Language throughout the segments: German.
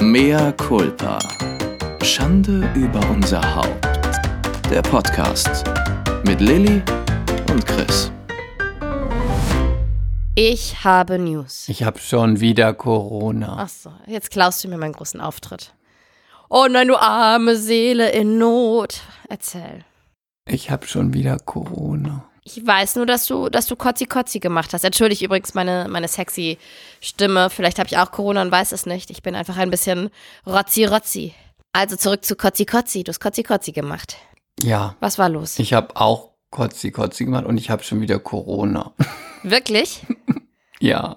Mea culpa. Schande über unser Haupt. Der Podcast mit Lilly und Chris. Ich habe News. Ich habe schon wieder Corona. Ach so, jetzt klaust du mir meinen großen Auftritt. Oh nein, du arme Seele in Not. Erzähl. Ich habe schon wieder Corona. Ich weiß nur, dass du, dass du Kotzi Kotzi gemacht hast. Entschuldige übrigens meine, meine sexy Stimme. Vielleicht habe ich auch Corona und weiß es nicht. Ich bin einfach ein bisschen Rotzi Rotzi. Also zurück zu Kotzi Kotzi. Du hast Kotzi Kotzi gemacht. Ja, Was war los? ich habe auch Kotzi Kotzi gemacht und ich habe schon wieder Corona. Wirklich? ja.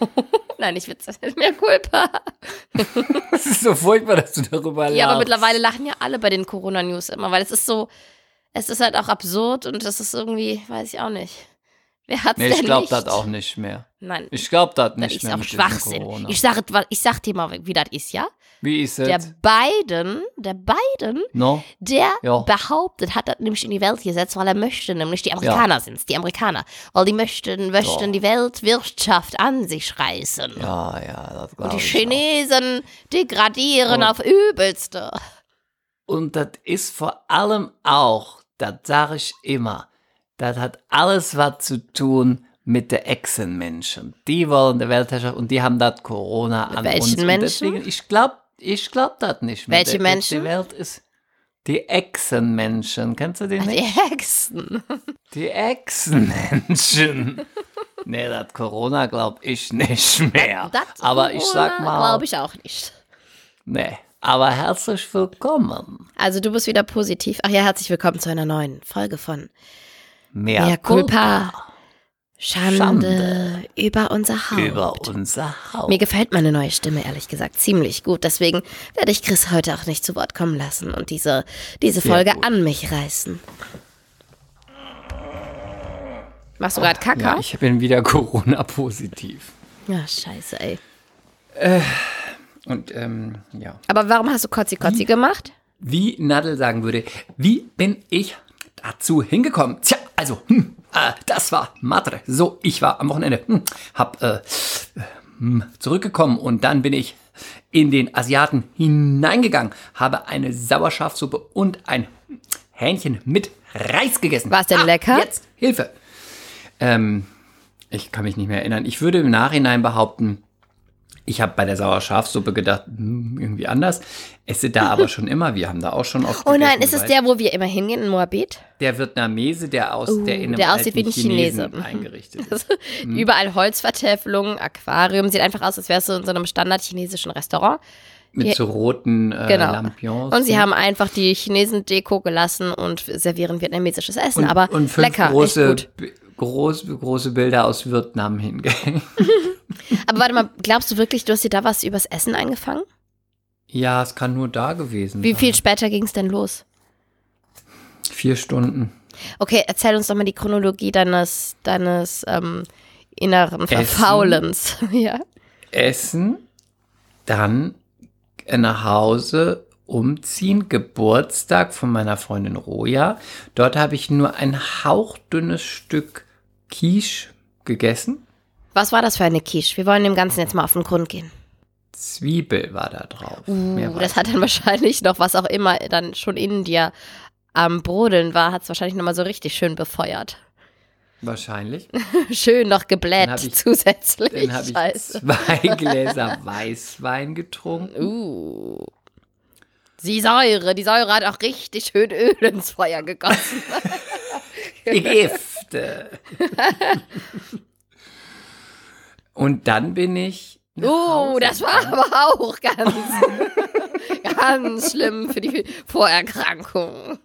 Nein, ich witze. Mehr Culpa. Es ist so furchtbar, dass du darüber lachst. Ja, aber mittlerweile lachen ja alle bei den Corona-News immer, weil es ist so, es ist halt auch absurd und das ist irgendwie, weiß ich auch nicht. Wer hat's Nee, denn ich glaube nicht? das auch nicht mehr. Nein, Ich glaube das das nicht ist mehr auch Schwachsinn. Ich sag, ich sag dir mal, wie das ist, ja? Wie ist Der es? Biden, der Biden, No? der Ja. behauptet, hat das nämlich in die Welt gesetzt, weil er möchte, nämlich die Amerikaner sind's, die Amerikaner, weil die möchten, möchten Ja. die Weltwirtschaft an sich reißen. Ja, ja, das Und glaube die ich Chinesen degradieren Und- auf übelste. auch. Und das ist vor allem auch, das sage ich immer, das hat alles was zu tun mit der Echsenmenschen. Die wollen der Weltherrschaft und die haben das Corona an welchen uns. Menschen? deswegen, ich glaube ich glaub das nicht mehr. Welche Der- Menschen? Die Welt ist die Echsenmenschen. Kennst du die Die nicht? Hexen. Die Echsenmenschen. nee, das Corona glaube ich nicht mehr. Das Aber ich sag mal, Glaube ich auch nicht. nee. Aber herzlich willkommen. Also du bist wieder positiv. Ach ja, herzlich willkommen zu einer neuen Folge von Mehr Mea Culpa. Schande, Schande. über unser Haupt. über unser Haus. Mir gefällt meine neue Stimme ehrlich gesagt ziemlich gut. Deswegen werde ich Chris heute auch nicht zu Wort kommen lassen und diese, diese Sehr Folge gut. an mich reißen. Machst du gerade Kacke? Ja, ich bin wieder Corona-positiv. Ja, scheiße, ey. Und ähm, ja. Aber warum hast du Kotzi Kotzi gemacht? Wie Nadel sagen würde, wie bin ich dazu hingekommen? Tja, also, hm, äh, das war Madre. So, ich war am Wochenende, hm, hab äh, hm, zurückgekommen und dann bin ich in den Asiaten hineingegangen, habe eine Sauerschafsuppe und ein Hähnchen mit Reis gegessen. War's denn ah, lecker? Jetzt, Hilfe. Ähm, ich kann mich nicht mehr erinnern. Ich würde im Nachhinein behaupten, ich habe bei der Sauerschafsuppe gedacht, hm, irgendwie anders. Esse da aber schon immer. Wir haben da auch schon oft Oh nein, ist es der, wo wir immer hingehen in Moabit? Der Vietnamese, der aus Uh, der in einem der aussieht wie ein Chinese. Eingerichtet ist. Mhm. Überall Holzvertäfelungen, Aquarium. Sieht einfach aus, als wärst du in so einem standard-chinesischen Restaurant. Mit so roten äh, Genau. Lampions. Und sie haben einfach die Chinesen Deko gelassen und servieren vietnamesisches Essen. und, aber und fünf lecker, große, echt gut. B- groß, große Bilder aus Vietnam hingehängt. Aber warte mal, glaubst du wirklich, du hast dir da was übers Essen eingefangen? ja, es kann nur da gewesen Wie sein. viel später ging es denn los? Vier Stunden. Okay, erzähl uns doch mal die Chronologie deines, deines ähm, inneren Verfaulens. ja. Essen, dann nach Hause umziehen, Geburtstag von meiner Freundin Roja. Dort habe ich nur ein hauchdünnes Stück Quiche gegessen. Was war das für eine Quiche? Wir wollen dem Ganzen jetzt mal auf den Grund gehen. Zwiebel war da drauf. Uh, das hat dann wahrscheinlich noch, was auch immer dann schon in dir am Brodeln war, hat es wahrscheinlich nochmal so richtig schön befeuert. Wahrscheinlich. Schön noch gebläht ich- zusätzlich. Dann habe ich zwei Gläser Weißwein getrunken. Uh. Die Säure, die Säure hat auch richtig schön Öl ins Feuer gegossen. Gifte. Und dann bin ich. Hause das war gegangen. aber auch ganz, ganz schlimm für die Vorerkrankung.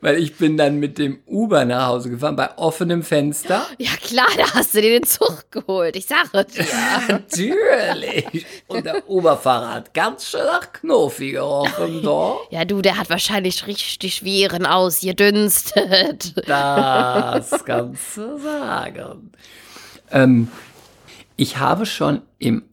Weil ich bin dann mit dem Uber nach Hause gefahren, bei offenem Fenster. Ja klar, da hast du dir den Zug geholt. Ich sage dir. Natürlich. Und der Uberfahrer hat ganz schön nach Knofi gerochen, doch. Ja, du, der hat wahrscheinlich richtig Viren ausgedünstet. Das kannst du sagen. Ähm, ich habe schon im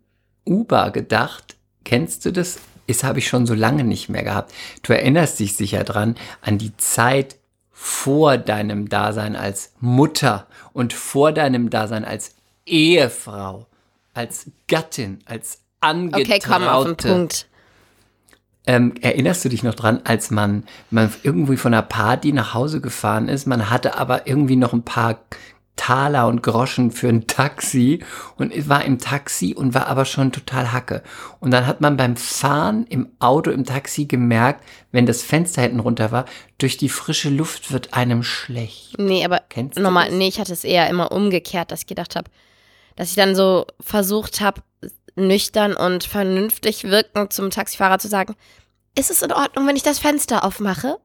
Uber gedacht, kennst du das? Das habe ich schon so lange nicht mehr gehabt. Du erinnerst dich sicher dran an die Zeit vor deinem Dasein als Mutter und vor deinem Dasein als Ehefrau, als Gattin, als Angetraute. Okay, komm auf den Punkt. Ähm, erinnerst du dich noch dran, als man, man irgendwie von einer Party nach Hause gefahren ist? Man hatte aber irgendwie noch ein paar Taler und Groschen für ein Taxi und war im Taxi und war aber schon total hacke. Und dann hat man beim Fahren im Auto, im Taxi gemerkt, wenn das Fenster hinten runter war, durch die frische Luft wird einem schlecht. Nee, aber Kennst normal, nee, ich hatte es eher immer umgekehrt, dass ich gedacht habe, dass ich dann so versucht habe, nüchtern und vernünftig wirkend zum Taxifahrer zu sagen, ist es in Ordnung, wenn ich das Fenster aufmache?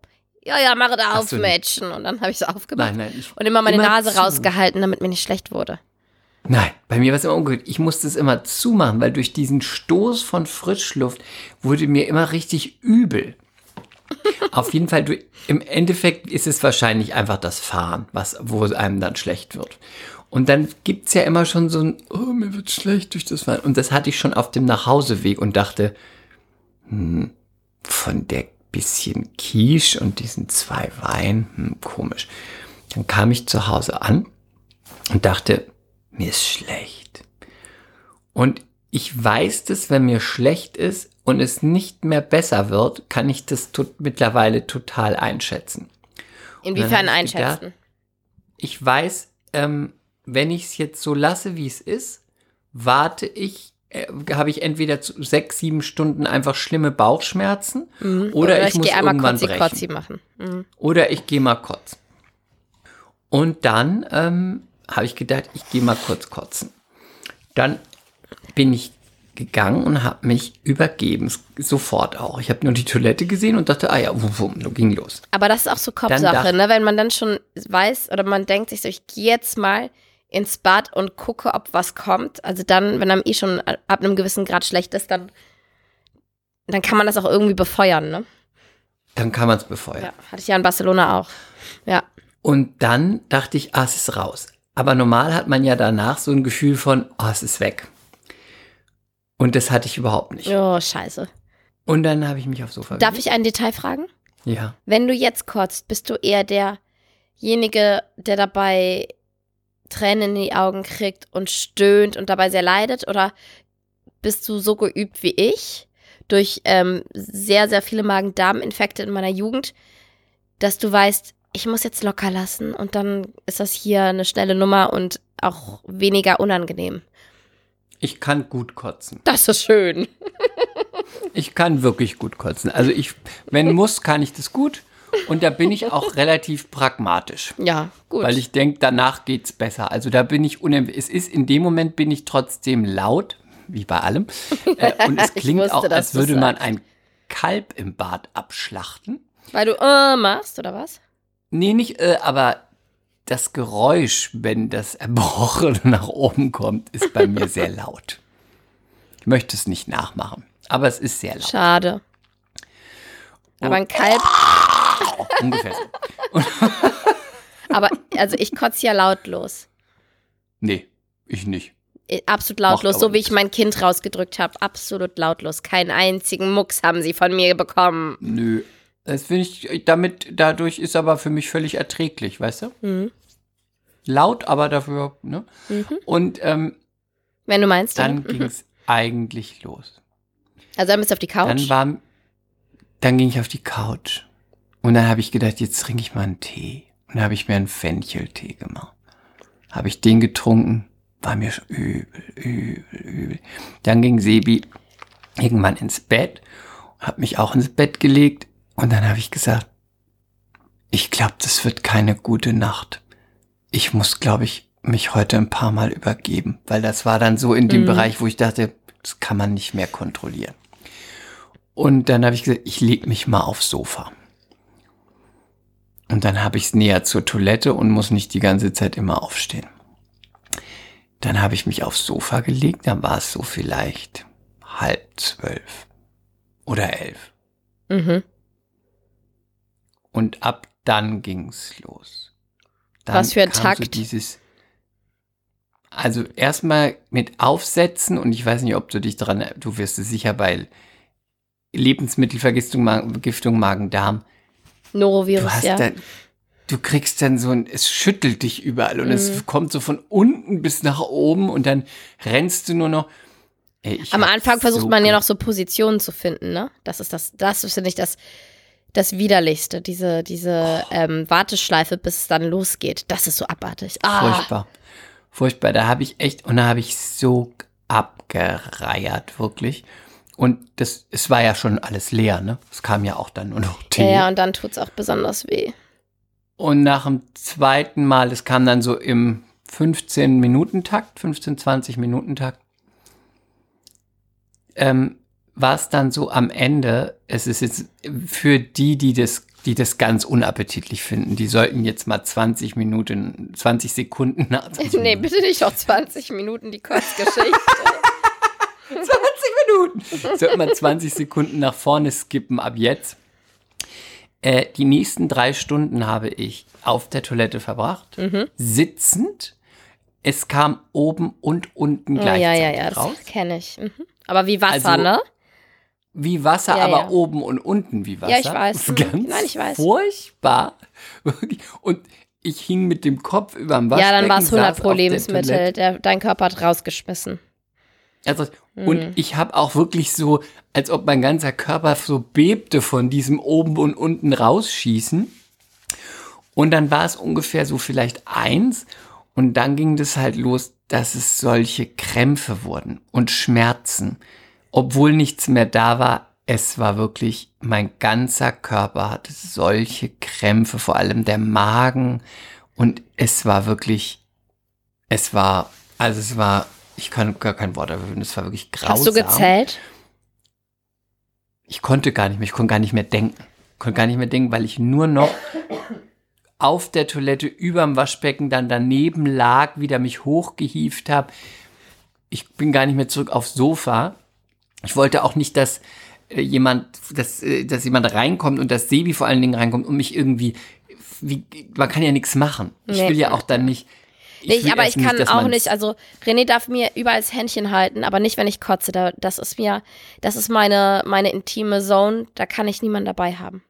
Ja, ja, mache da auf. Mädchen. Und dann habe ich es aufgemacht. Nein, nein, Und immer meine Immer Nase zu. rausgehalten, damit mir nicht schlecht wurde. Nein, bei mir war es immer umgekehrt. Ich musste es immer zumachen, weil durch diesen Stoß von Frischluft wurde mir immer richtig übel. Auf jeden Fall, du, im Endeffekt ist es wahrscheinlich einfach das Fahren, was, wo einem dann schlecht wird. Und dann gibt's ja immer schon so ein, oh, mir wird schlecht durch das Fahren. Und das hatte ich schon auf dem Nachhauseweg und dachte, hm, von der bisschen Quiche und diesen zwei Wein, hm, komisch. Dann kam ich zu Hause an und dachte, mir ist schlecht. Und ich weiß das, wenn mir schlecht ist und es nicht mehr besser wird, kann ich das tut, mittlerweile total einschätzen. Inwiefern ich gedacht, einschätzen? Ich weiß, ähm, wenn ich es jetzt so lasse, wie es ist, warte ich, äh, habe ich entweder zu sechs, sieben Stunden einfach schlimme Bauchschmerzen oder, ich, muss gehe einmal irgendwann Kotzi brechen. Kotzi machen. Mhm. Oder ich gehe mal kotzen. Und dann ähm, habe ich gedacht, ich gehe mal kurz kotzen. Dann bin ich gegangen und habe mich übergeben. Sofort auch. Ich habe nur die Toilette gesehen und dachte, ah ja, wum, wum, so ging los. Aber das ist auch so Kopfsache, ne? Wenn man dann schon weiß oder man denkt sich so, ich gehe jetzt mal ins Bad und gucke, ob was kommt. Also dann, wenn einem eh schon ab einem gewissen Grad schlecht ist, dann, dann kann man das auch irgendwie befeuern, ne? Dann kann man es befeuern. Ja, hatte ich ja in Barcelona auch. Ja. Und dann dachte ich, ah, es ist raus. Aber normal hat man ja danach so ein Gefühl von, ah, es ist weg. Und das hatte ich überhaupt nicht. Oh, scheiße. Und dann habe ich mich aufs Sofa Darf ich ein Detail fragen? Ja. Wenn du jetzt kotzt, bist du eher derjenige, der dabei Tränen in die Augen kriegt und stöhnt und dabei sehr leidet? Oder bist du so geübt wie ich durch ähm, sehr, sehr viele Magen-Darm-Infekte in meiner Jugend, dass du weißt, ich muss jetzt locker lassen und dann ist das hier eine schnelle Nummer und auch weniger unangenehm. Ich kann gut kotzen. Das ist schön. Ich kann wirklich gut kotzen. Also ich, wenn muss, kann ich das gut. Und da bin ich auch relativ pragmatisch. Ja, gut. Weil ich denke, danach geht's besser. Also da bin ich unem Es ist in dem Moment bin ich trotzdem laut, wie bei allem. Äh, und es klingt wusste, auch, als würde man ein Kalb im Bad abschlachten. Weil du äh machst, oder was? Nee, nicht, äh, aber das Geräusch, wenn das Erbrochene nach oben kommt, ist bei mir sehr laut. Ich möchte es nicht nachmachen, aber es ist sehr laut. Schade. Aber ein Kalb, Ungefähr so. aber also ich kotze ja lautlos. Nee, ich nicht. Äh, Absolut lautlos, so wie ich mein Kind rausgedrückt habe. Absolut lautlos. Keinen einzigen Mucks haben sie von mir bekommen. Nö. Das finde ich, damit, dadurch ist aber für mich völlig erträglich, weißt du? Mhm. Laut, aber dafür, ne? Und ähm, Wenn du meinst. dann Dann, ging es eigentlich los. also dann bist du auf die Couch. Dann war, dann ging ich auf die Couch. Und dann habe ich gedacht, jetzt trinke ich mal einen Tee. Und dann habe ich mir einen Fencheltee gemacht. Habe ich den getrunken, war mir schon übel, übel, übel. Dann ging Sebi irgendwann ins Bett, hat mich auch ins Bett gelegt. Und dann habe ich gesagt, ich glaube, das wird keine gute Nacht. Ich muss, glaube ich, mich heute ein paar Mal übergeben, weil das war dann so in dem Mhm. Bereich, wo ich dachte, das kann man nicht mehr kontrollieren. Und dann habe ich gesagt, ich leg mich mal aufs Sofa. Und dann habe ich es näher zur Toilette und muss nicht die ganze Zeit immer aufstehen. Dann habe ich mich aufs Sofa gelegt, dann war es so vielleicht halb zwölf oder elf. mhm. Und ab dann ging's los. Dann Was für ein kam So Takt. dieses, also erstmal mit Aufsetzen und ich weiß nicht, ob du dich dran, du wirst es sicher bei Lebensmittelvergiftung, Ma- Vergiftung, Magen-Darm. Du Norovirus, hast ja. da, du kriegst dann so ein, es schüttelt dich überall und Mhm. es kommt so von unten bis nach oben und dann rennst du nur noch. Ey, Am Anfang versucht so man ja noch so Positionen zu finden, ne? Das ist das, das ist, finde ich, das, das Widerlichste, diese, diese ähm, Warteschleife, bis es dann losgeht. Das ist so abartig. Ah, Furchtbar. Furchtbar. Da habe ich echt, und da habe ich so abgereiert, wirklich. Und das, es war ja schon alles leer, ne? Es kam ja auch dann nur noch Tee. ja, ja, und dann tut's auch besonders weh. Und nach dem zweiten Mal, das kam dann so im 15-Minuten-Takt, 15-20-Minuten-Takt, ähm, war es dann so am Ende, es ist jetzt für die, die das, die das ganz unappetitlich finden, die sollten jetzt mal 20 Minuten, 20 Sekunden nach 20 Nee, Minuten, bitte nicht noch 20 Minuten die Kurzgeschichte. 20 Minuten, sollte man 20 Sekunden nach vorne skippen ab jetzt. Äh, die nächsten drei Stunden habe ich auf der Toilette verbracht, Mhm. sitzend. Es kam oben und unten gleichzeitig ja, ja, ja, raus. das kenne ich. Mhm. Aber wie Wasser, Also, ne? Wie Wasser, Ja, aber ja. oben und unten wie Wasser. Ja, ich weiß. Ganz Nein, ich weiß. furchtbar. Und ich hing mit dem Kopf überm Ja, Waschbecken. dann war es 100 saß pro Lebensmittel. Der, dein Körper hat rausgeschmissen. Also, Mhm. Und ich habe auch wirklich so, als ob mein ganzer Körper so bebte von diesem oben und unten rausschießen. Und dann war es ungefähr so vielleicht eins. Und dann ging das halt los, dass es solche Krämpfe wurden und Schmerzen. Obwohl nichts mehr da war, es war wirklich, mein ganzer Körper hatte solche Krämpfe, vor allem der Magen. Und es war wirklich, es war, also es war, ich kann gar kein Wort dafür finden, es war wirklich grausam. Hast du gezählt? Ich konnte gar nicht mehr, ich konnte gar nicht mehr denken. Konnte gar nicht mehr denken, weil ich nur noch auf der Toilette überm Waschbecken dann daneben lag, wieder mich hochgehieft habe. Ich bin gar nicht mehr zurück aufs Sofa. Ich wollte auch nicht, dass äh, jemand, dass, äh, dass jemand reinkommt und dass Sebi vor allen Dingen reinkommt und mich irgendwie, wie, man kann ja nichts machen. Ich will ja auch dann nicht. Nee, will aber ich kann dass auch nicht, also René darf mir überall das Händchen halten, aber nicht, wenn ich kotze. Da, das ist mir, das ist meine, meine intime Zone, da kann ich niemanden dabei haben.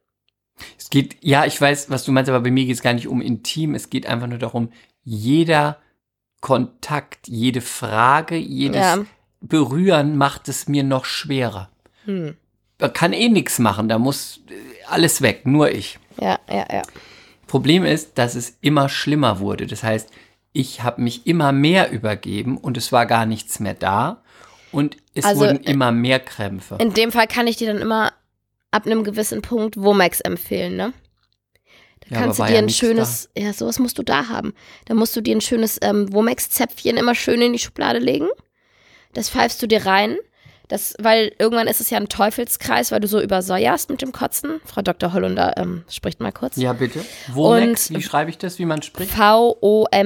Es geht, ja, ich weiß, was du meinst, aber bei mir geht es gar nicht um intim. Es geht einfach nur darum, jeder Kontakt, jede Frage, jedes Ja. Berühren macht es mir noch schwerer. Hm. Man kann eh nichts machen, da muss äh, alles weg, nur ich. Ja, ja, ja. Problem ist, dass es immer schlimmer wurde. Das heißt, ich habe mich immer mehr übergeben und es war gar nichts mehr da und es Also, wurden immer mehr Krämpfe. In dem Fall kann ich dir dann immer ab einem gewissen Punkt Womex empfehlen, ne? Da Ja, kannst du dir ja ein schönes, ja, sowas musst du da haben. Da musst du dir ein schönes ähm, Womex-Zäpfchen immer schön in die Schublade legen. Das pfeifst du dir rein. Das, weil irgendwann ist es ja ein Teufelskreis, weil du so übersäuerst mit dem Kotzen. Frau Dr. Hollunder ähm, spricht mal kurz. Ja, bitte. Womex, Und- wie schreibe ich das, wie man spricht?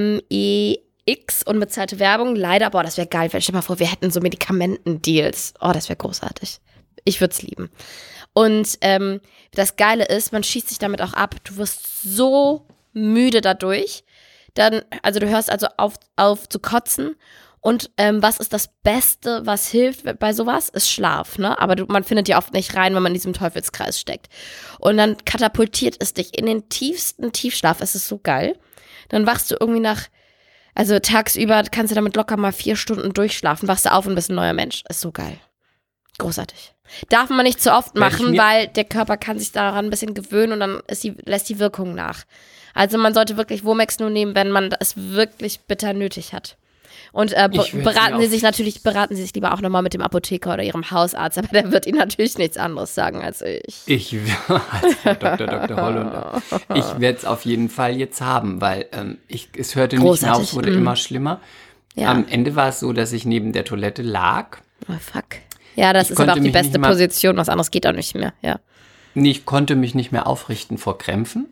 V-O-M-E-X unbezahlte Werbung. Leider, boah, das wäre geil. Stell dir mal vor, wir hätten so Medikamentendeals. Oh, das wäre großartig. Ich würde es lieben. Und ähm, das Geile ist, man schießt sich damit auch ab. Du wirst so müde dadurch. Dann, also du hörst also auf, auf zu kotzen. Und ähm, was ist das Beste, was hilft bei sowas? Ist Schlaf, ne? Aber du, man findet ja oft nicht rein, wenn man in diesem Teufelskreis steckt. Und dann katapultiert es dich in den tiefsten Tiefschlaf. Es ist so geil. Dann wachst du irgendwie nach, also tagsüber kannst du damit locker mal vier Stunden durchschlafen, wachst du auf und bist ein neuer Mensch. Ist so geil. Großartig. Darf man nicht zu oft machen, weil der Körper kann sich daran ein bisschen gewöhnen und dann die, lässt die Wirkung nach. Also man sollte wirklich Womex nur nehmen, wenn man es wirklich bitter nötig hat. Und äh, beraten Sie sich natürlich, beraten Sie sich lieber auch nochmal mit dem Apotheker oder Ihrem Hausarzt, aber der wird Ihnen natürlich nichts anderes sagen als ich. Ich, als Dr. Dr. Hollunder. Ich werde es auf jeden Fall jetzt haben, weil ähm, ich, es hörte nicht mehr auf, Großartig, es wurde mm. immer schlimmer. Ja. Am Ende war es so, dass ich neben der Toilette lag. Oh, fuck. Ja, das Ich ist aber auch die nicht beste Position, was anderes geht auch nicht mehr, ja. Nee, Ich konnte mich nicht mehr aufrichten vor Krämpfen,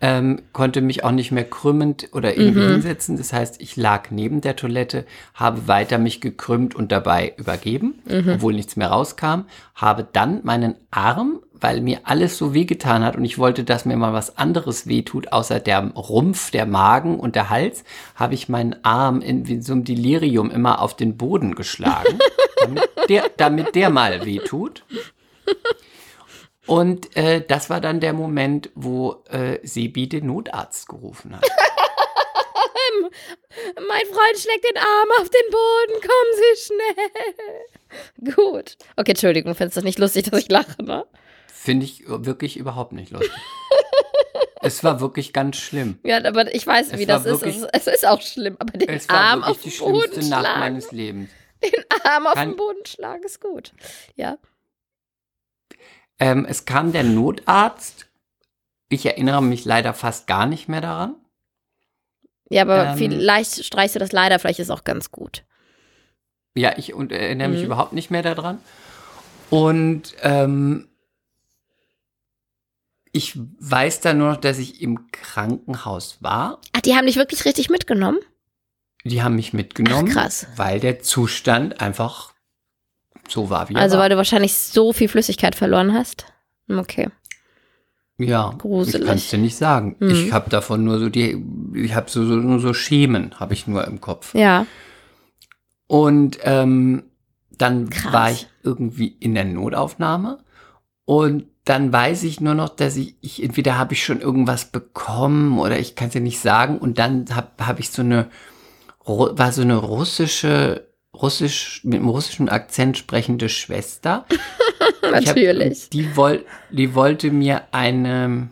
ähm, konnte mich auch nicht mehr krümmend oder irgendwie Mhm. hinsetzen. Das heißt, ich lag neben der Toilette, habe weiter mich gekrümmt und dabei übergeben, Mhm. obwohl nichts mehr rauskam, habe dann meinen Arm, weil mir alles so wehgetan hat und ich wollte, dass mir mal was anderes wehtut, außer der Rumpf, der Magen und der Hals, habe ich meinen Arm in wie so einem Delirium immer auf den Boden geschlagen, damit der, damit der mal wehtut. Und äh, das war dann der Moment, wo äh, Sebi den Notarzt gerufen hat. Mein Freund schlägt den Arm auf den Boden, kommen Sie schnell. Gut. Okay, Entschuldigung, findest du das nicht lustig, dass ich lache, ne? Finde ich wirklich überhaupt nicht lustig. es war wirklich ganz schlimm. Ja, aber ich weiß, Es wie war das ist. wirklich- Es, es ist auch schlimm, aber den Es war Arm auf die den Boden schlimmste Nacht schlagen. meines Lebens. Den Arm auf Kann- den Boden schlagen ist gut. Ja. Ähm, es kam der Notarzt. Ich erinnere mich leider fast gar nicht mehr daran. Ja, aber Ähm. vielleicht streichst du das leider, vielleicht ist es auch ganz gut. Ja, ich und, äh, erinnere mich Mhm. überhaupt nicht mehr daran. Und ähm, ich weiß dann nur noch, dass ich im Krankenhaus war. Ach, die haben dich wirklich richtig mitgenommen? Die haben mich mitgenommen, Ach, krass. weil der Zustand einfach so war, wie Also, war. weil du wahrscheinlich so viel Flüssigkeit verloren hast. Okay. Ja, Gruselig. ich kann es dir nicht sagen. Mhm. Ich habe davon nur so die, ich habe so, so nur so Schemen, habe ich nur im Kopf. Ja. Und ähm, dann Krass. war ich irgendwie in der Notaufnahme und dann weiß ich nur noch, dass ich, ich entweder habe ich schon irgendwas bekommen oder ich kann es dir nicht sagen und dann habe hab ich so eine war so eine russische russisch mit einem russischen Akzent sprechende Schwester. Ich hab- Natürlich. die, woll, die wollte mir eine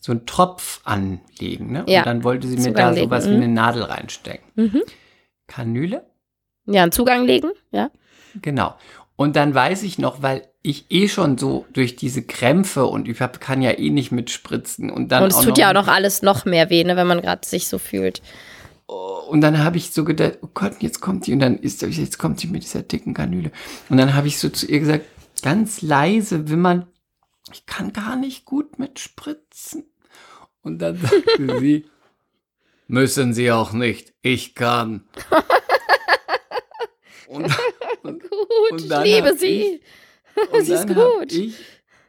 so einen Tropf anlegen, ne? Ja, Und dann wollte sie mir Zugang da legen, sowas mhm. wie eine Nadel reinstecken. Mhm. Kanüle? Ja, einen Zugang legen, ja. Genau. Und dann weiß ich noch, weil ich eh schon so durch diese Krämpfe und ich hab, kann ja eh nicht mitspritzen und dann Und es tut ja auch noch alles noch mehr weh, ne, wenn man gerade sich so fühlt. Und dann habe ich so gedacht, oh Gott, jetzt kommt die und dann ist jetzt kommt sie mit dieser dicken Kanüle und dann habe ich so zu ihr gesagt, ganz leise, wenn man ich kann gar nicht gut mitspritzen. Und dann sagte sie, müssen Sie auch nicht, ich kann. Und, und Gut, Und ich liebe sie. Und Sie ist gut. Ich,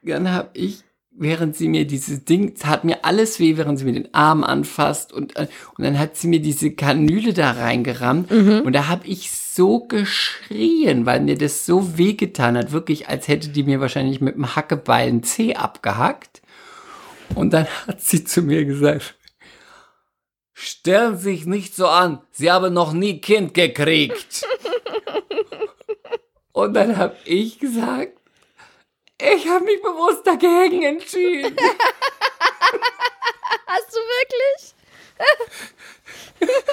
dann habe ich, während sie mir dieses Ding, hat mir alles weh, während sie mir den Arm anfasst und, äh, und dann hat sie mir diese Kanüle da reingerammt Mhm. und da habe ich so geschrien, weil mir das so weh getan hat, wirklich, als hätte die mir wahrscheinlich mit dem Hackebeil einen Zeh abgehackt. Und dann hat sie zu mir gesagt, stellen Sie sich nicht so an, Sie haben noch nie Kind gekriegt. Und dann habe ich gesagt, ich habe mich bewusst dagegen entschieden. Hast du wirklich?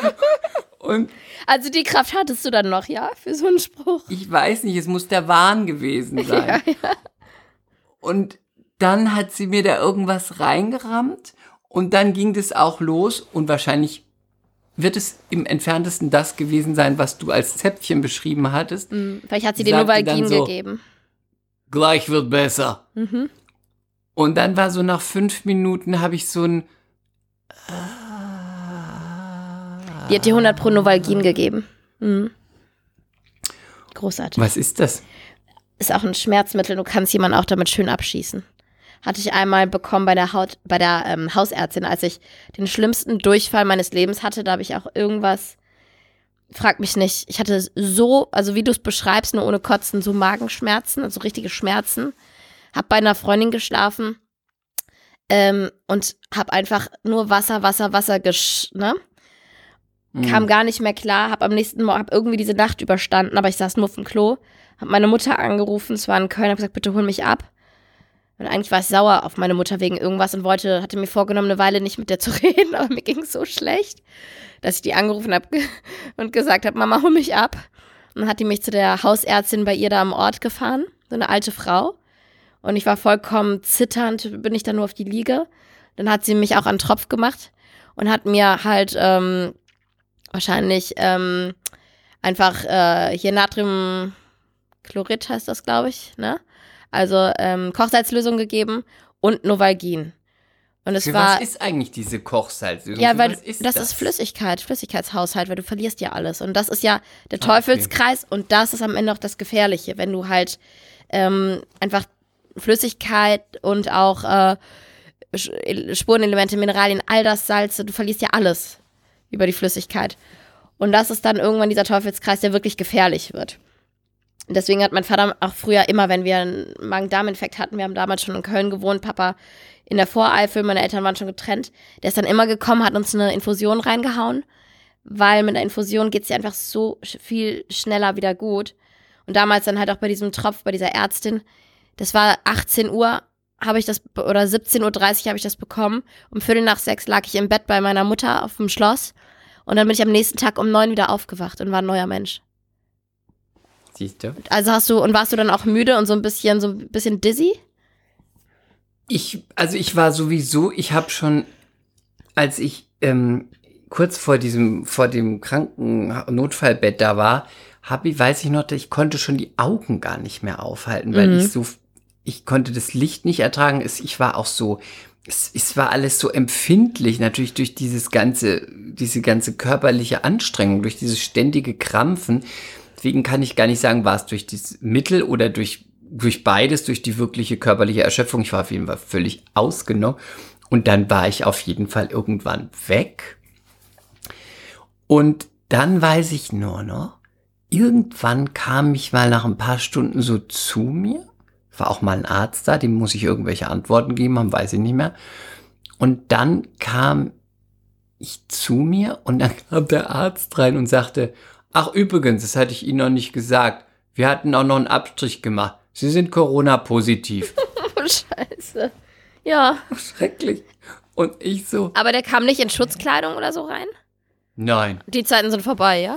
Und Also die Kraft hattest du dann noch, ja, für so einen Spruch. ich weiß nicht, es muss der Wahn gewesen sein. Und dann hat sie mir da irgendwas reingerammt und dann ging das auch los und wahrscheinlich wird es im entferntesten das gewesen sein, was du als Zäpfchen beschrieben hattest. Hm, Vielleicht hat sie dir Novalgin dann so, gegeben. Gleich wird besser. Mhm. Und dann war so nach fünf Minuten habe ich so ein Die hat dir 100 pro Novalgin gegeben. Mhm. Großartig. Was ist das? Ist auch ein Schmerzmittel. Du kannst jemanden auch damit schön abschießen. Hatte ich einmal bekommen bei der, Haut, bei der ähm, Hausärztin, als ich den schlimmsten Durchfall meines Lebens hatte. Da habe ich auch irgendwas, frag mich nicht, ich hatte so, also wie du es beschreibst, nur ohne Kotzen, so Magenschmerzen, also richtige Schmerzen. Hab bei einer Freundin geschlafen ähm, und hab einfach nur Wasser, Wasser, Wasser gesch, ne? kam gar nicht mehr klar, hab am nächsten Morgen, hab irgendwie diese Nacht überstanden, aber ich saß nur auf dem Klo, hab meine Mutter angerufen, es war in Köln, hab gesagt, bitte hol mich ab. Und eigentlich war ich sauer auf meine Mutter wegen irgendwas und wollte, hatte mir vorgenommen, eine Weile nicht mit der zu reden, aber mir ging es so schlecht, dass ich die angerufen habe und gesagt habe, Mama, hol mich ab. Und dann hat die mich zu der Hausärztin bei ihr da am Ort gefahren, so eine alte Frau. Und ich war vollkommen zitternd, bin ich dann nur auf die Liege. Dann hat sie mich auch an Tropf gemacht und hat mir halt ähm, wahrscheinlich ähm, einfach äh, hier Natriumchlorid heißt das, glaube ich, ne? Also ähm, Kochsalzlösung gegeben und Novalgin. Und es Für war was ist eigentlich diese Kochsalzlösung? ja, Für weil ist das, ist Flüssigkeit, Flüssigkeitshaushalt, weil du verlierst ja alles. Und das ist ja der Ah, Teufelskreis und das ist am Ende auch das Gefährliche, wenn du halt ähm, einfach Flüssigkeit und auch äh, Spurenelemente, Mineralien, all das Salze, du verlierst ja alles über die Flüssigkeit. Und das ist dann irgendwann dieser Teufelskreis, der wirklich gefährlich wird. Und Deswegen hat mein Vater auch früher immer, wenn wir einen Magen-Darm-Infekt hatten, wir haben damals schon in Köln gewohnt, Papa in der Voreifel, meine Eltern waren schon getrennt, der ist dann immer gekommen, hat uns eine Infusion reingehauen, weil mit einer Infusion geht es dir einfach so viel schneller wieder gut. Und damals dann halt auch bei diesem Tropf, bei dieser Ärztin. Das war 18 Uhr, habe ich das, oder 17.30 Uhr habe ich das bekommen. Um Viertel nach sechs lag ich im Bett bei meiner Mutter auf dem Schloss. Und dann bin ich am nächsten Tag um neun wieder aufgewacht und war ein neuer Mensch. Siehst du? Also hast du, und warst du dann auch müde und so ein bisschen, so ein bisschen dizzy? Ich, also ich war sowieso, ich habe schon, als ich ähm, kurz vor diesem, vor dem kranken Notfallbett da war, hab ich, weiß ich noch, ich konnte schon die Augen gar nicht mehr aufhalten, weil Mhm. ich so, ich konnte das Licht nicht ertragen. Es, ich war auch so, es, es war alles so empfindlich, natürlich durch dieses ganze, diese ganze körperliche Anstrengung, durch dieses ständige Krampfen. Deswegen kann ich gar nicht sagen, war es durch das Mittel oder durch, durch beides, durch die wirkliche körperliche Erschöpfung. Ich war auf jeden Fall völlig ausgenommen. Und dann war ich auf jeden Fall irgendwann weg. Und dann weiß ich nur noch, irgendwann kam ich mal nach ein paar Stunden so zu mir. War auch mal ein Arzt da, dem muss ich irgendwelche Antworten geben haben, weiß ich nicht mehr. Und dann kam ich zu mir und dann kam der Arzt rein und sagte, ach übrigens, das hatte ich Ihnen noch nicht gesagt. Wir hatten auch noch einen Abstrich gemacht. Sie sind Corona-positiv. Oh, scheiße. Ja. Schrecklich. Und ich so, Aber der kam nicht in Schutzkleidung oder so rein? nein. Die Zeiten sind vorbei, ja?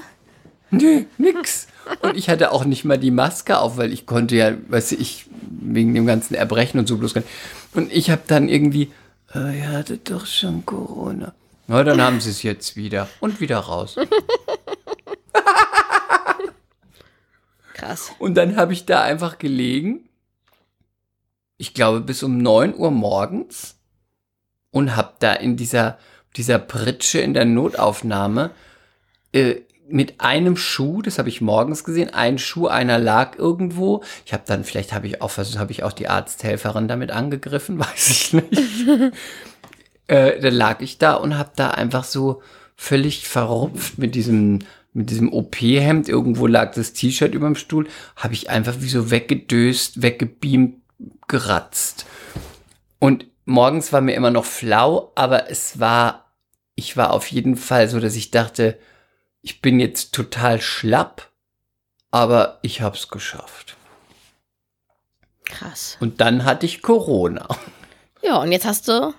Nee, nix. Und ich hatte auch nicht mal die Maske auf, weil ich konnte ja, weiß ich, wegen dem ganzen Erbrechen und so bloß gar nicht. Und ich habe dann irgendwie, äh, ihr hattet doch schon Corona. Na, dann haben sie es jetzt wieder. Und wieder raus. Krass. Und dann habe ich da einfach gelegen, ich glaube bis um 9 Uhr morgens und habe da in dieser, dieser Pritsche in der Notaufnahme äh, mit einem Schuh, das habe ich morgens gesehen, ein Schuh, einer lag irgendwo. Ich habe dann, vielleicht habe ich auch versucht, habe ich auch die Arzthelferin damit angegriffen, weiß ich nicht. äh, dann lag ich da und habe da einfach so völlig verrupft mit diesem mit diesem OP-Hemd, irgendwo lag das T-Shirt über dem Stuhl, habe ich einfach wie so weggedöst, weggebeamt, geratzt. Und morgens war mir immer noch flau, aber es war, ich war auf jeden Fall so, dass ich dachte, ich bin jetzt total schlapp, aber ich hab's geschafft. Krass. Und dann hatte ich Corona. Ja, und jetzt hast du.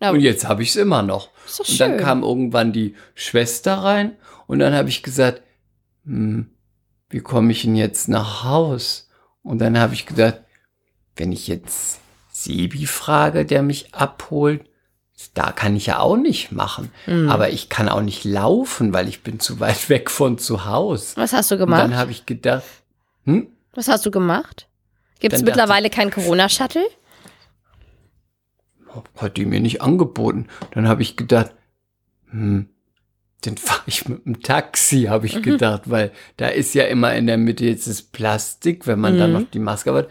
Na, Und jetzt habe ich es immer noch. ist doch Und dann schön. kam irgendwann die Schwester rein und dann habe ich gesagt, hm, wie komme ich denn jetzt nach Haus? Und dann habe ich gedacht, wenn ich jetzt Sebi frage, der mich abholt, da kann ich ja auch nicht machen. Hm. Aber ich kann auch nicht laufen, weil ich bin zu weit weg von zu Hause. Was hast du Und gemacht? dann habe ich gedacht, hm, Was hast du gemacht? Gibt es mittlerweile keinen Corona-Shuttle? hat die mir nicht angeboten. Dann habe ich gedacht, hm, dann fahre ich mit dem Taxi, habe ich gedacht, weil da ist ja immer in der Mitte jetzt das Plastik, wenn man dann Mhm. noch die Maske hat.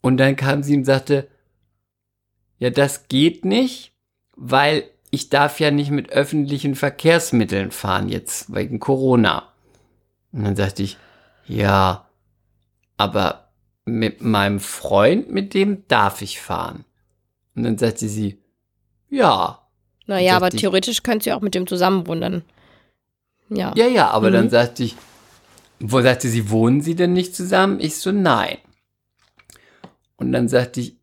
Und dann kam sie und sagte, ja, das geht nicht, weil ich darf ja nicht mit öffentlichen Verkehrsmitteln fahren jetzt wegen Corona. Und dann sagte ich, ja, aber mit meinem Freund, mit dem darf ich fahren. Und dann sagte sie, ja. Naja, aber die- theoretisch könnt ihr auch mit dem zusammen wohnen. Ja. Ja, ja, aber Mhm. dann sagte ich, wo sagte sie, wohnen sie denn nicht zusammen? Ich so, nein. Und dann sagte ich,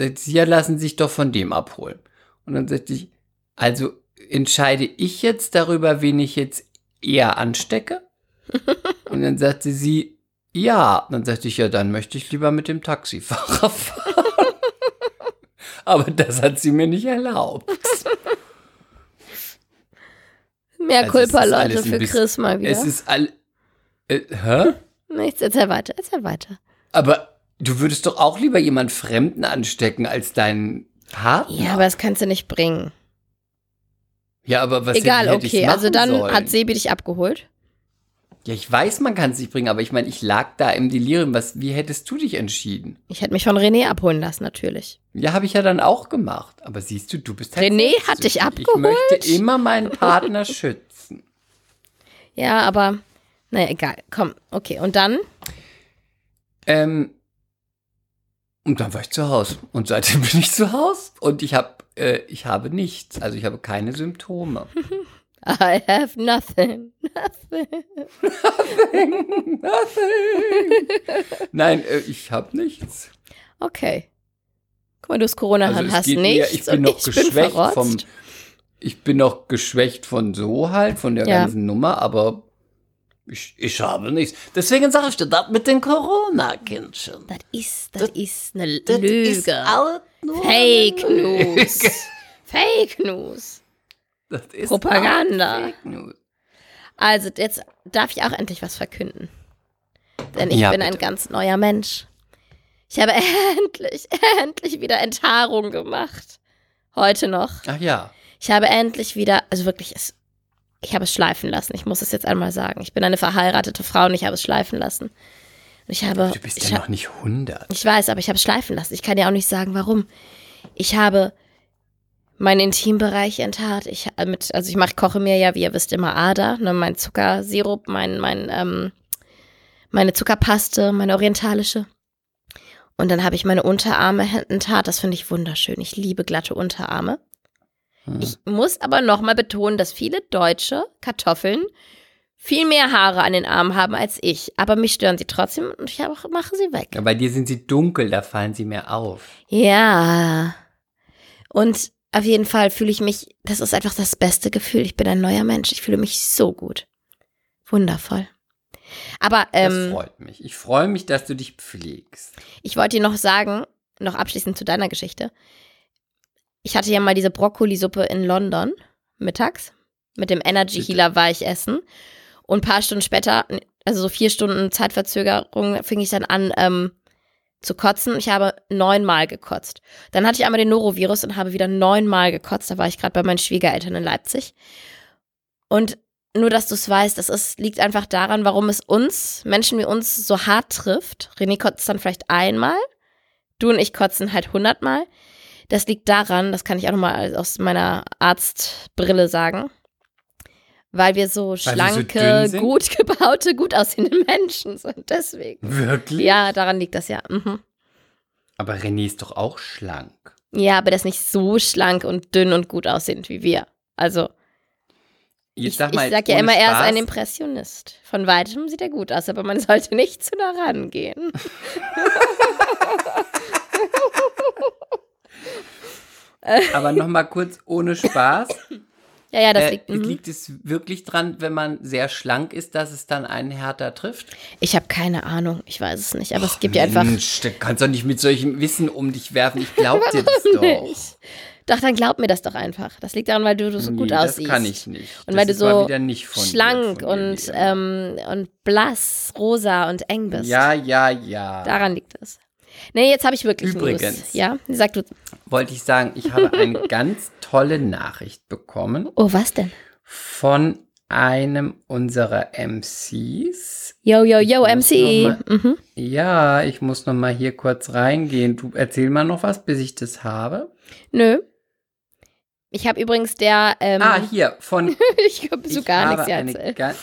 sagte sie, ja, lassen Sie sich doch von dem abholen. Und dann sagte ich, also entscheide ich jetzt darüber, wen ich jetzt eher anstecke? Und dann sagte sie, ja. Dann sagte ich, ja, dann möchte ich lieber mit dem Taxifahrer fahren. Aber das hat sie mir nicht erlaubt. Mehr Also alles Leute, für bisschen- Chris mal wieder. Es ist all. Äh, hä? Nichts, erzähl weiter, erzähl weiter. Aber du würdest doch auch lieber jemand Fremden anstecken als deinen Partner. Ja, aber das kannst du nicht bringen. Ja, aber was Egal, hätte, okay. Also machen dann sollen? hat Sebi dich abgeholt. Ja, ich weiß, man kann es nicht bringen, aber ich meine, ich lag da im Delirium. Was, wie hättest du dich entschieden? Ich hätte mich von René abholen lassen, natürlich. Ja, habe ich ja dann auch gemacht. Aber siehst du, du bist halt René hat dich abgeholt? Ich möchte immer meinen Partner schützen. Ja, aber naja, egal. Komm, okay. Und dann? Ähm, und dann war ich zu Hause. Und seitdem bin ich zu Hause. Und ich habe, äh, ich habe nichts. Also ich habe keine Symptome. I have nothing. Nein, äh, ich habe nichts. Okay. Guck mal, du hast Corona, Also hast nichts. mir, ich bin noch ich bin geschwächt verrotzt. vom, ich bin noch geschwächt von so halt, von der Ja. ganzen Nummer, aber ich, ich habe nichts. Deswegen sage ich dir, das mit den Corona-Kindchen. Das ist, das ist eine Das ist Lüge. alles nur Fake News. Fake News. Das ist Propaganda. Fake News. Also, jetzt darf ich auch endlich was verkünden. Denn ich Ja, bin ein bitte. ganz neuer Mensch. Ich habe endlich, endlich wieder Enthaarung gemacht. Heute noch. Ach ja. Ich habe endlich wieder, also wirklich, es, ich habe es schleifen lassen. Ich muss es jetzt einmal sagen. Ich bin eine verheiratete Frau und ich habe es schleifen lassen. Und ich habe, Du bist ich, ja hab- noch nicht 100. ich weiß, aber ich habe es schleifen lassen. Ich kann ja auch nicht sagen, warum. Ich habe meinen Intimbereich enthaart. Ich äh, mit, also ich mache, koche mir ja, wie ihr wisst, immer Ader, ne, mein Zuckersirup, mein, mein, ähm, meine Zuckerpaste, meine orientalische. Und dann habe ich meine Unterarme enthaart. Das finde ich wunderschön. Ich liebe glatte Unterarme. Hm. Ich muss aber nochmal betonen, dass viele deutsche Kartoffeln viel mehr Haare an den Armen haben als ich. Aber mich stören sie trotzdem und ich mache sie weg. Ja, bei dir sind sie dunkel, da fallen sie mehr auf. Ja. Und auf jeden Fall fühle ich mich, das ist einfach das beste Gefühl. Ich bin ein neuer Mensch. Ich fühle mich so gut. Wundervoll. Aber Das ähm, freut mich. Ich freue mich, dass du dich pflegst. ich wollte dir noch sagen, noch abschließend zu deiner Geschichte. Ich hatte ja mal diese Brokkolisuppe in London mittags. Mit dem Energy. Healer war ich essen. Und ein paar Stunden später, also so vier Stunden Zeitverzögerung, fing ich dann an ähm, zu kotzen. Ich habe neunmal gekotzt. Dann hatte ich einmal den Norovirus und habe wieder neunmal gekotzt. Da war ich gerade bei meinen Schwiegereltern in Leipzig. Und nur, dass du es weißt, das ist, liegt einfach daran, warum es uns, Menschen wie uns, so hart trifft. René kotzt dann vielleicht einmal, du und ich kotzen halt hundertmal. Das liegt daran, das kann ich auch nochmal aus meiner Arztbrille sagen, weil wir so so schlanke, sind? gut gebaute, gut aussehende Menschen sind. Deswegen. Wirklich? Ja, daran liegt das ja. Mhm. Aber René ist doch auch schlank. Ja, aber der ist nicht so schlank und dünn und gut aussehend wie wir. Also, Jetzt ich, sag mal, ich sag ja immer, er ist Spaß, ein Impressionist. Von weitem sieht er gut aus, aber man sollte nicht zu nah rangehen. Aber noch mal kurz ohne Spaß. Ja, ja, das äh, liegt. mhm. liegt es wirklich dran, wenn man sehr schlank ist, dass es dann einen härter trifft? Ich habe keine Ahnung, ich weiß es nicht, aber es gibt ja einfach. Mensch, du kannst doch nicht mit solchem Wissen um dich werfen. Ich glaub dir das doch. Nicht. Doch, dann glaub mir das doch einfach. Das liegt daran, weil du so gut Nee, aussiehst. Das kann ich nicht. Und das weil du so wieder nicht von dir, schlank dir, und, ähm, und blass, rosa und eng bist. Ja, ja, ja. Daran liegt es. Nee, jetzt habe ich wirklich Übrigens. News. Ja, sag du. Wollte ich sagen, ich habe eine ganz tolle Nachricht bekommen Oh, was denn? von einem unserer MCs. Yo, yo, yo, MC. Mhm. Ja, ich muss noch mal hier kurz reingehen. Du erzähl mal noch was, bis ich das habe. Nö. Ich habe übrigens der, ähm, Ah, hier von ich habe so gar nichts erzählt. ga-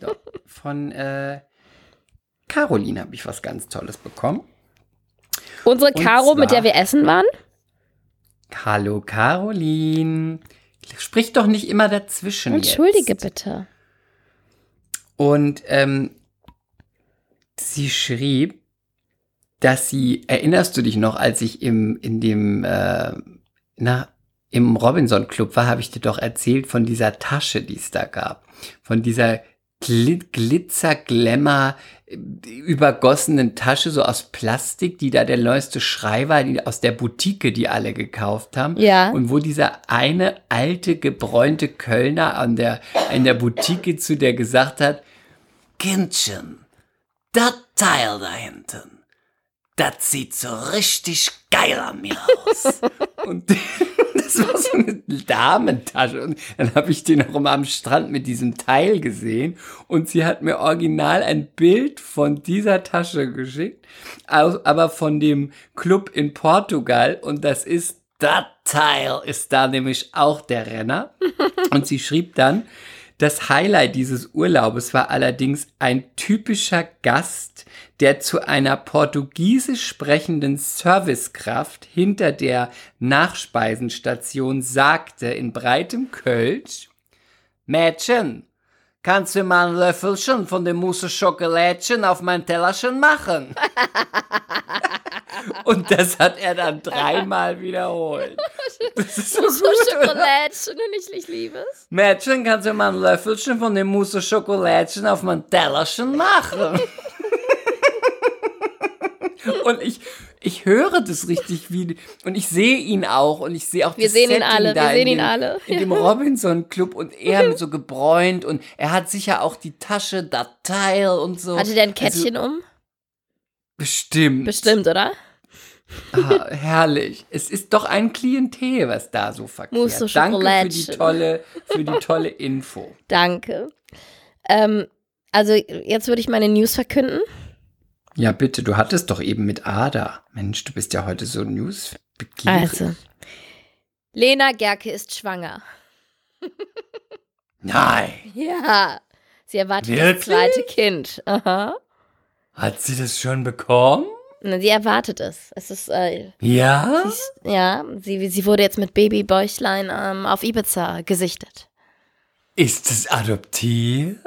Doch, von äh, Caroline habe ich was ganz Tolles bekommen. Unsere Caro, mit der wir essen waren? Hallo Caroline. Sprich doch nicht immer dazwischen. Entschuldige jetzt. bitte. Und ähm, sie schrieb, dass sie, erinnerst du dich noch, als ich im, in dem, äh, na, im Robinson Club war, habe ich dir doch erzählt von dieser Tasche, die es da gab. Von dieser Glitzer, Glamour, übergossenen Tasche, so aus Plastik, die da der neueste Schrei war, die aus der Boutique, die alle gekauft haben. Ja. Und wo dieser eine alte, gebräunte Kölner an der, in der Boutique zu der gesagt hat, Kindchen, das Teil da hinten, das sieht so richtig geil an mir aus. Und das war so eine Damentasche. Und dann habe ich den auch immer am Strand mit diesem Teil gesehen. Und sie hat mir original ein Bild von dieser Tasche geschickt, aber von dem Club in Portugal. Und das ist, das Teil ist da nämlich auch der Renner. Und sie schrieb dann, das Highlight dieses Urlaubes war allerdings ein typischer Gast, der zu einer portugiesisch sprechenden Servicekraft hinter der Nachspeisenstation sagte in breitem Kölsch, Mädchen, kannst du mal ein Löffelchen von dem Mousse Schokolädchen auf mein Tellerchen machen? Und das hat er dann dreimal wiederholt. Das ist so gut, oder? Schokolädchen und ich, ich liebe es. Mädchen, kannst du mal ein Löffelchen von dem Mousse Schokolädchen auf mein Tellerchen machen? und ich, ich höre das richtig wie, und ich sehe ihn auch, und ich sehe auch Wir sehen ihn Setting alle, da wir sehen ihn dem, alle. In dem Robinson Club und er mit so gebräunt und er hat sicher auch die Tasche, das Teil und so. Hatte der ein Also, Kettchen um? bestimmt. Bestimmt, oder? Ah, herrlich. Es ist doch ein Klientel, was da so verkehrt. Mousse Danke für die tolle, für die tolle Info. Danke. Ähm, also jetzt würde ich meine News verkünden. Ja, bitte, du hattest doch eben mit Ada. Mensch, du bist ja heute so newsbegierig. Also, Lena Gerke ist schwanger. Nein. Ja. Sie erwartet Wirklich? das zweite Kind. Aha. Hat sie das schon bekommen? Sie erwartet es. Es ist, äh, Ja? sie ja, sie, sie wurde jetzt mit Babybäuchlein ähm, auf Ibiza gesichtet. Ist es adoptiert?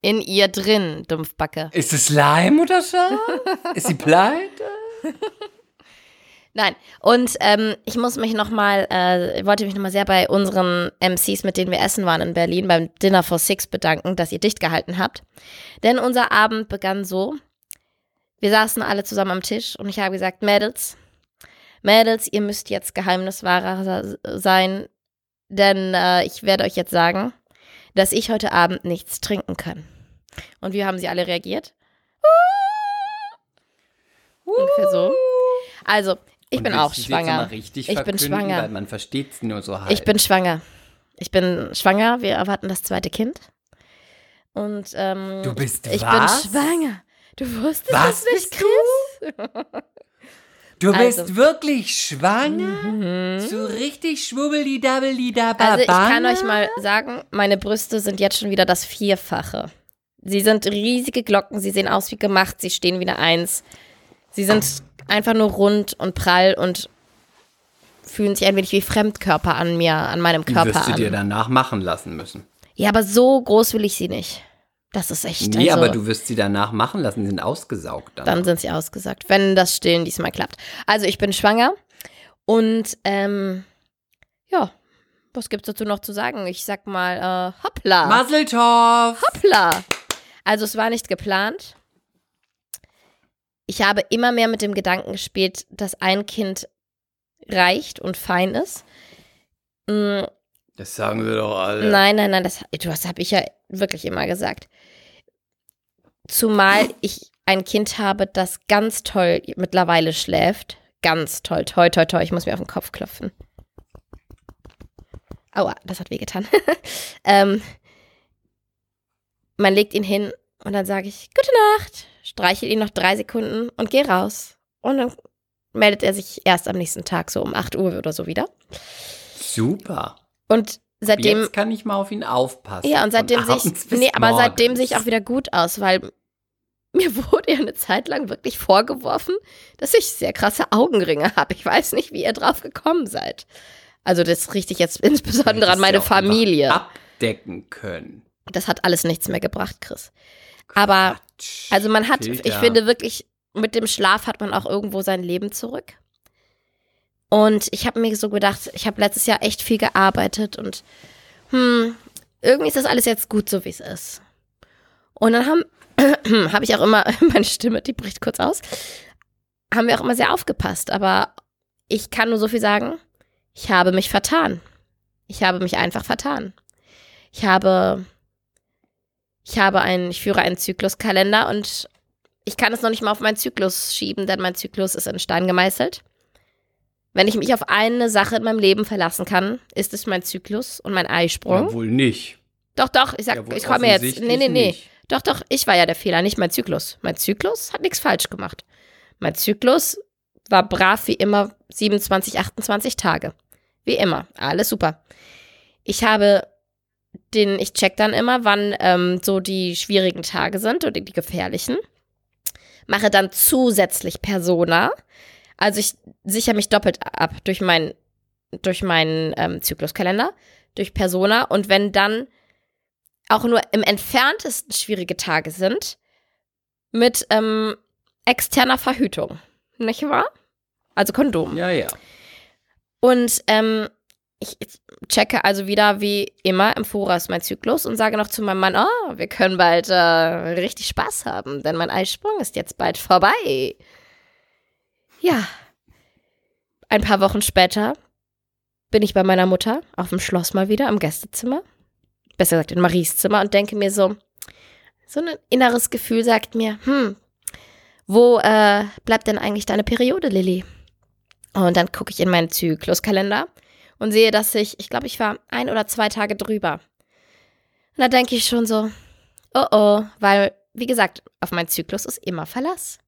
In ihr drin, Dumpfbacke. Ist es Leihmutterschaft? ist sie pleite? Nein, und ähm, ich muss mich nochmal, äh, wollte mich nochmal sehr bei unseren MCs, mit denen wir essen waren in Berlin, beim Dinner for Six bedanken, dass ihr dicht gehalten habt. Denn unser Abend begann so, wir saßen alle zusammen am Tisch und ich habe gesagt, Mädels, Mädels, ihr müsst jetzt Geheimniswahrer sein, denn äh, ich werde euch jetzt sagen, dass ich heute Abend nichts trinken kann. Und wie haben sie alle reagiert? Ungefähr so. Also, ich Und bin auch schwanger. Ich bin schwanger. Weil man versteht es nur so halb. Ich bin schwanger. Ich bin schwanger. Wir erwarten das zweite Kind. Und ähm, Du bist ich was? bin schwanger. Du wusstest Was das nicht, Chris? Du bist Also- wirklich schwanger? So richtig schwubbeli dabbeli dabba Also ich kann euch mal sagen, meine Brüste sind jetzt schon wieder das Vierfache. Sie sind riesige Glocken, sie sehen aus wie gemacht, sie stehen wie eine Eins. Sie sind einfach nur rund und prall und fühlen sich ein wenig wie Fremdkörper an mir, an meinem Die Körper wirst du dir an. danach machen lassen müssen. Ja, aber so groß will ich sie nicht. Das ist echt. Nee, also, aber du wirst sie danach machen lassen, die sind ausgesaugt dann. Dann sind sie ausgesagt, wenn das Stillen diesmal klappt. Also ich bin schwanger und ähm, ja, was gibt's dazu noch zu sagen? Ich sag mal, äh, hoppla. Maseltorf! Hoppla. Also es war nicht geplant. Ich habe immer mehr mit dem Gedanken gespielt, dass ein Kind reicht und fein ist. Mm, Das sagen wir doch alle. Nein, nein, nein, das, das habe ich ja wirklich immer gesagt. Zumal ich ein Kind habe, das ganz toll mittlerweile schläft. Ganz toll, toi, toi, toi. Ich muss mir auf den Kopf klopfen. Aua, das hat wehgetan. ähm, man legt ihn hin und dann sage ich, gute Nacht, streichel ihn noch drei Sekunden und geh raus. Und dann meldet er sich erst am nächsten Tag so um 8 Uhr oder so wieder. Super. Und seitdem Jetzt kann ich mal auf ihn aufpassen. Ja, und seitdem Von sehe abends ich, bis nee, aber seitdem sehe ich auch wieder gut aus, weil mir wurde ja eine Zeit lang wirklich vorgeworfen, dass ich sehr krasse Augenringe habe. Ich weiß nicht, wie ihr drauf gekommen seid. Also das richte ich jetzt insbesondere an meine ja Familie. Abdecken können. Das hat alles nichts mehr gebracht, Chris. Aber Quatsch. also man hat, Filter. ich finde wirklich, mit dem Schlaf hat man auch irgendwo sein Leben zurück. Und ich habe mir so gedacht, ich habe letztes Jahr echt viel gearbeitet und hm, irgendwie ist das alles jetzt gut, so wie es ist. Und dann haben habe ich auch immer, meine Stimme, die bricht kurz aus, haben wir auch immer sehr aufgepasst. Aber ich kann nur so viel sagen, ich habe mich vertan. Ich habe mich einfach vertan. Ich habe, ich habe einen, ich führe einen Zykluskalender und ich kann es noch nicht mal auf meinen Zyklus schieben, denn mein Zyklus ist in Stein gemeißelt. Wenn ich mich auf eine Sache in meinem Leben verlassen kann, ist es mein Zyklus und mein Eisprung. Ja, wohl nicht. Doch, doch, ich sag, Ja, ich komme jetzt. Nee, nee, nee. nicht. Doch, doch, ich war ja der Fehler, nicht mein Zyklus. Mein Zyklus hat nichts falsch gemacht. Mein Zyklus war brav wie immer 27, 28 Tage. Wie immer. Alles super. Ich habe den, ich check dann immer, wann ähm, so die schwierigen Tage sind oder die gefährlichen. Mache dann zusätzlich Persona. Also ich sichere mich doppelt ab durch meinen durch meinen ähm, Zykluskalender, durch Persona. Und wenn dann auch nur im entferntesten schwierige Tage sind mit ähm, externer Verhütung. Nicht wahr? Also Kondom. Ja, ja. Und ähm, ich checke also wieder wie immer im Voraus mein Zyklus und sage noch zu meinem Mann, oh, wir können bald äh, richtig Spaß haben, denn mein Eisprung ist jetzt bald vorbei. Ja. Ein paar Wochen später bin ich bei meiner Mutter auf dem Schloss mal wieder im Gästezimmer. Besser gesagt in Maries Zimmer und denke mir so, so ein inneres Gefühl sagt mir, hm, wo äh, bleibt denn eigentlich deine Periode, Lilly? Und dann gucke ich in meinen Zykluskalender und sehe, dass ich, ich glaube, ich war ein oder zwei Tage drüber. Und da denke ich schon so, oh oh, weil, wie gesagt, auf meinen Zyklus ist immer Verlass.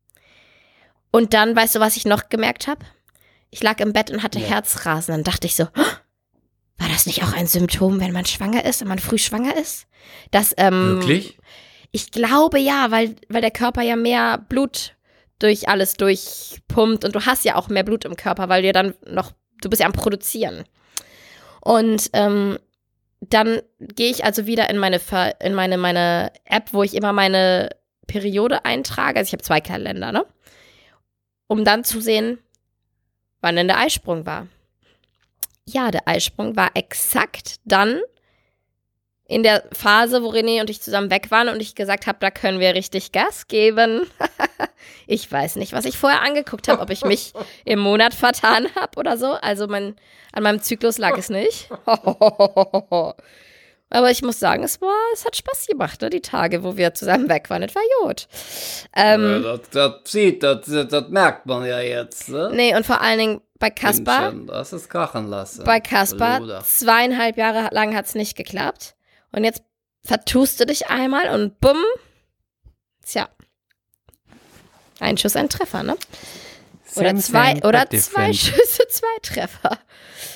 Und dann, weißt du, was ich noch gemerkt habe? Ich lag im Bett und hatte Ja. Herzrasen. Dann dachte ich so, "Oh, war das nicht auch ein Symptom, wenn man schwanger ist, wenn man früh schwanger ist? Das, ähm, Wirklich? ich glaube ja, weil, weil der Körper ja mehr Blut durch alles durchpumpt und du hast ja auch mehr Blut im Körper, weil du ja dann noch, du bist ja am Produzieren. Und ähm, dann gehe ich also wieder in meine, in meine, meine App, wo ich immer meine Periode eintrage. Also ich habe zwei Kalender, ne? Um dann zu sehen, wann denn der Eisprung war. Ja, der Eisprung war exakt dann in der Phase, wo René und ich zusammen weg waren und ich gesagt habe, da können wir richtig Gas geben. ich weiß nicht, was ich vorher angeguckt habe, ob ich mich im Monat vertan habe oder so. Also mein, an meinem Zyklus lag es nicht. Aber ich muss sagen, es war, es hat Spaß gemacht, ne? Die Tage, wo wir zusammen weg waren. Das war gut. Ähm, das, das sieht, das, das, das merkt man ja jetzt. Ne? nee, und vor allen Dingen bei Kaspar, Das ist krachen lassen. bei Kaspar, zweieinhalb Jahre lang hat es nicht geklappt. Und jetzt vertust du dich einmal und bumm. Tja. Ein Schuss, ein Treffer, ne? Oder zwei, oder zwei. Schüsse, zwei Treffer.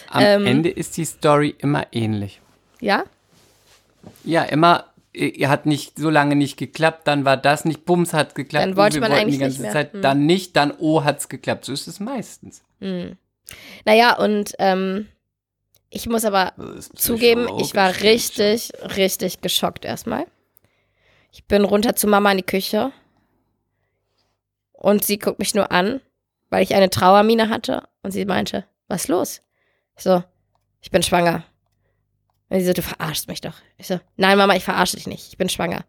Am ähm, Ende ist die Story immer ähnlich. Ja? Ja, immer, äh, hat nicht so lange nicht geklappt, dann war das nicht, Bums hat geklappt. Dann oh, wollte wir man eigentlich die ganze nicht mehr. Zeit, Hm. dann nicht, dann oh, hat's geklappt. So ist es meistens. Hm. Naja, und ähm, ich muss aber zugeben, ich war richtig, richtig geschockt erstmal. Ich bin runter zu Mama in die Küche und sie guckt mich nur an, weil ich eine Trauermine hatte und sie meinte, was ist los? Ich so, ich bin schwanger. Und sie so, du verarschst mich doch. Ich so, nein Mama, ich verarsche dich nicht, ich bin schwanger.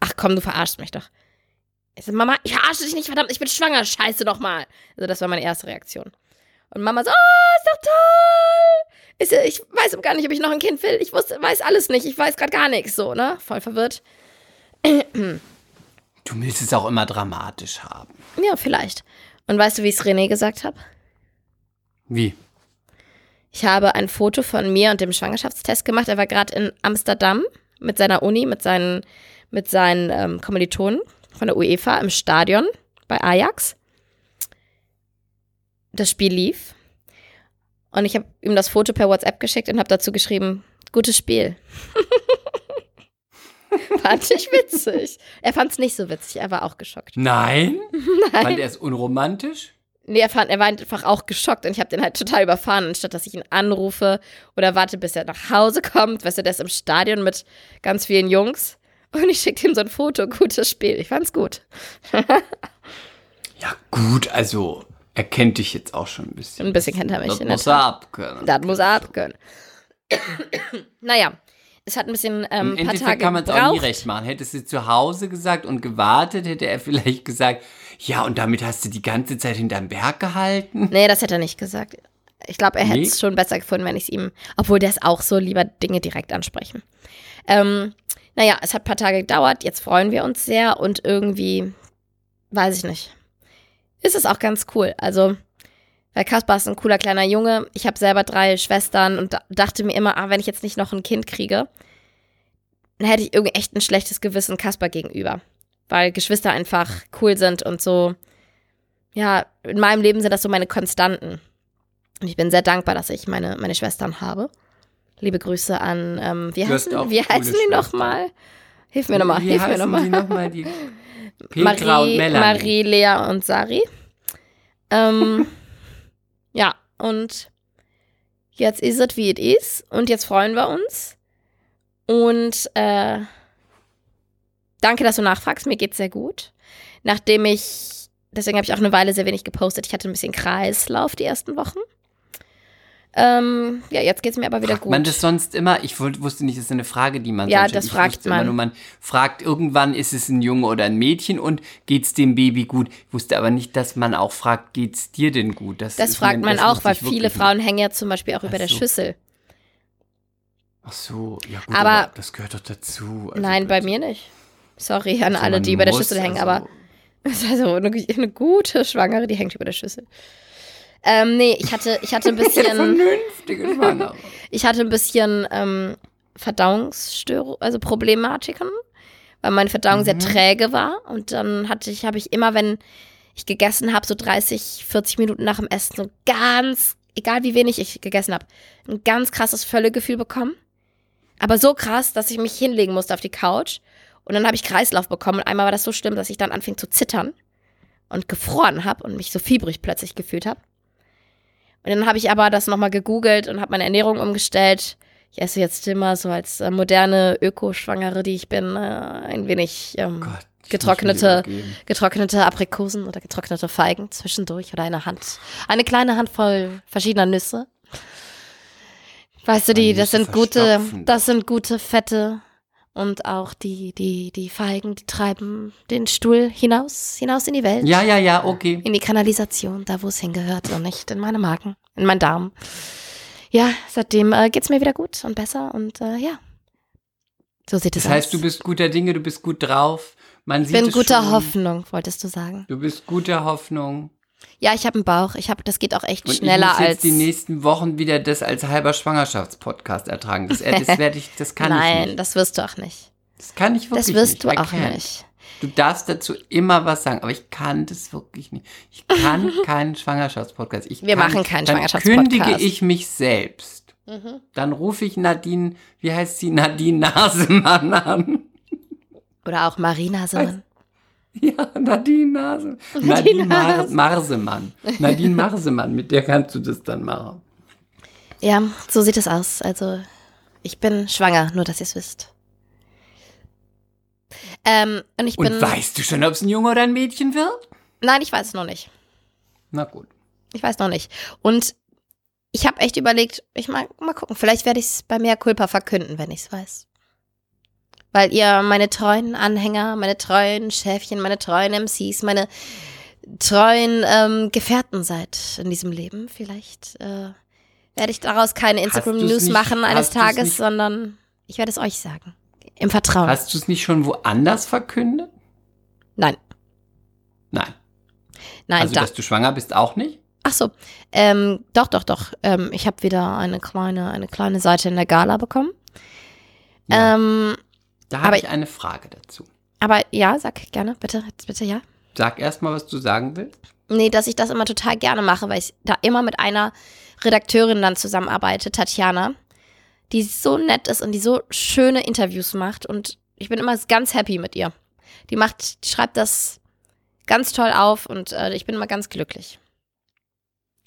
Ach komm, du verarschst mich doch. Ich so, Mama, ich verarsche dich nicht, verdammt, ich bin schwanger, scheiße doch mal. Also das war meine erste Reaktion. Und Mama so, oh, ist doch toll. Ist, ich weiß gar nicht, ob ich noch ein Kind will. Ich wusste, weiß alles nicht. Ich weiß gerade gar nichts. So, ne? Voll verwirrt. Du willst es auch immer dramatisch haben. Ja, vielleicht. Und weißt du, wie ich es René gesagt habe? Wie? Ich habe ein Foto von mir und dem Schwangerschaftstest gemacht. Er war gerade in Amsterdam mit seiner Uni, mit seinen, mit seinen ähm, Kommilitonen von der UEFA im Stadion bei Ajax. Das Spiel lief. Und ich habe ihm das Foto per WhatsApp geschickt und habe dazu geschrieben, gutes Spiel. fand ich witzig. Er fand es nicht so witzig, er war auch geschockt. Nein? Fand er es unromantisch? Nee, er, fand, er war einfach auch geschockt und ich habe den halt total überfahren. Anstatt dass ich ihn anrufe oder warte, bis er nach Hause kommt, weißt du, der ist im Stadion mit ganz vielen Jungs und ich schicke ihm so ein Foto, gutes Spiel. Ich fand's gut. Ja, gut, also, er kennt dich jetzt auch schon ein bisschen. Ein bisschen kennt er mich. Das muss er abkönnen. Das muss er abkönnen. naja, es hat ein bisschen ähm, Im paar Endeffekt Tage kann man es auch nie recht machen. Hättest du zu Hause gesagt und gewartet, hätte er vielleicht gesagt, ja, und damit hast du die ganze Zeit hinterm Berg gehalten. Nee, das hätte er nicht gesagt. Ich glaube, er hätte es Nee? schon besser gefunden, wenn ich es ihm, obwohl der ist auch so lieber Dinge direkt ansprechen. Ähm, naja, es hat ein paar Tage gedauert, jetzt freuen wir uns sehr und irgendwie, weiß ich nicht, ist es auch ganz cool. Also, weil Kaspar ist ein cooler kleiner Junge. Ich habe selber drei Schwestern und da- dachte mir immer, ah, wenn ich jetzt nicht noch ein Kind kriege, dann hätte ich irgendwie echt ein schlechtes Gewissen Kaspar gegenüber. Weil Geschwister einfach cool sind und so, ja, in meinem Leben sind das so meine Konstanten. Und ich bin sehr dankbar, dass ich meine, meine Schwestern habe. Liebe Grüße an, ähm, wie heißen, wie heißen die nochmal? Hilf mir nochmal, hilf mir nochmal. die nochmal? Die Petra und Marie, Melanie. Marie, Lea und Sari. Ähm, ja, und jetzt ist es, wie es ist. Und jetzt freuen wir uns. Und äh, danke, dass du nachfragst. Mir geht's sehr gut. Nachdem ich, deswegen habe ich auch eine Weile sehr wenig gepostet. Ich hatte ein bisschen Kreislauf die ersten Wochen. Ähm, ja, jetzt geht's mir aber wieder Fragt gut. man das sonst immer? Ich wus- wusste nicht, das ist eine Frage, die man Ja, das ich fragt wusste Immer man. nur, man fragt irgendwann, ist es ein Junge oder ein Mädchen und geht's dem Baby gut? Ich wusste aber nicht, dass man auch fragt, geht's dir denn gut? das ist fragt man das auch, weil viele Frauen hängen ja zum Beispiel auch über Ach der so. Schüssel. Ach so, ja gut, Aber- aber, das gehört doch dazu. Also Nein, bei das- mir nicht. Sorry an also alle, die über der Schüssel hängen, also- aber also eine, eine gute Schwangere, die hängt über der Schüssel. Ähm, nee, ich hatte, ich hatte ein bisschen, Vernünftige Schwangere. ich hatte ein bisschen ähm, Verdauungsstörung, also Problematiken, weil meine Verdauung sehr träge war. Und dann hatte ich, habe ich immer, wenn ich gegessen habe, so 30, 40 Minuten nach dem Essen, so ganz, egal wie wenig ich gegessen habe, ein ganz krasses Völlegefühl bekommen. Aber so krass, dass ich mich hinlegen musste auf die Couch. Und dann habe ich Kreislauf bekommen. Und einmal war das so schlimm, dass ich dann anfing zu zittern und gefroren habe und mich so fiebrig plötzlich gefühlt habe. Und dann habe ich aber das nochmal gegoogelt und habe meine Ernährung umgestellt. Ich esse jetzt immer so als äh, moderne Öko-Schwangere, die ich bin, äh, ein wenig ähm, Gott, ich getrocknete, getrocknete Aprikosen oder getrocknete Feigen zwischendurch oder eine Hand, eine kleine Handvoll verschiedener Nüsse. Weißt du, die, das sind gute, das sind gute Fette und auch die, die, die Feigen, die treiben den Stuhl hinaus, hinaus in die Welt. Ja, ja, ja, okay. In die Kanalisation, da wo es hingehört und nicht in meine Magen, in meinen Darm. Ja, seitdem äh, geht's mir wieder gut und besser und äh, ja. So sieht es Das heißt, aus. du bist guter Dinge, du bist gut drauf. Man ich sieht bin es guter schon. Hoffnung, wolltest du sagen. Du bist guter Hoffnung. Ja, ich habe einen Bauch. Ich habe, das geht auch echt Und schneller ich muss jetzt als. die nächsten Wochen wieder das als halber Schwangerschaftspodcast ertragen. Das, äh, das werde ich, das kann Nein, ich nicht. das wirst du auch nicht. Das kann ich wirklich Das wirst nicht. du I auch nicht. Du darfst dazu immer was sagen, aber ich kann das wirklich nicht. Ich kann keinen Schwangerschaftspodcast. Ich Wir kann, machen keinen dann Schwangerschaftspodcast. kündige ich mich selbst. Mhm. Dann rufe ich Nadine, wie heißt sie, Nadine Nasemann an. Oder auch Marina Simon. Ja, Nadine Nase. Nadine Mar Marsemann. Nadine Marsemann, mit der kannst du das dann machen. Ja, so sieht es aus. Also, ich bin schwanger, nur dass ihr es wisst. Ähm, und ich bin. Und weißt du schon, ob es ein Junge oder ein Mädchen wird? Nein, ich weiß es noch nicht. Na gut. Ich weiß noch nicht. Und ich habe echt überlegt, ich mal, mal gucken, vielleicht werde ich es bei Mea Culpa verkünden, wenn ich es weiß. Weil ihr meine treuen Anhänger, meine treuen Schäfchen, meine treuen MCs, meine treuen ähm, Gefährten seid in diesem Leben. Vielleicht äh, werde ich daraus keine Instagram-News machen eines Tages, sondern ich werde es euch sagen. Im Vertrauen. Hast du es nicht schon woanders verkündet? Nein, Nein. nein, also, da. dass du schwanger bist, auch nicht? Ach so, ähm, doch, doch, doch. Ähm, ich habe wieder eine kleine, eine kleine Seite in der Gala bekommen. Ja. Ähm, Da habe ich eine Frage dazu. aber ja, sag gerne, bitte, bitte, ja. Sag erst mal, was du sagen willst. Nee, dass ich das immer total gerne mache, weil ich da immer mit einer Redakteurin dann zusammenarbeite, Tatjana, die so nett ist und die so schöne Interviews macht und ich bin immer ganz happy mit ihr. Die macht, die schreibt das ganz toll auf und äh, ich bin immer ganz glücklich.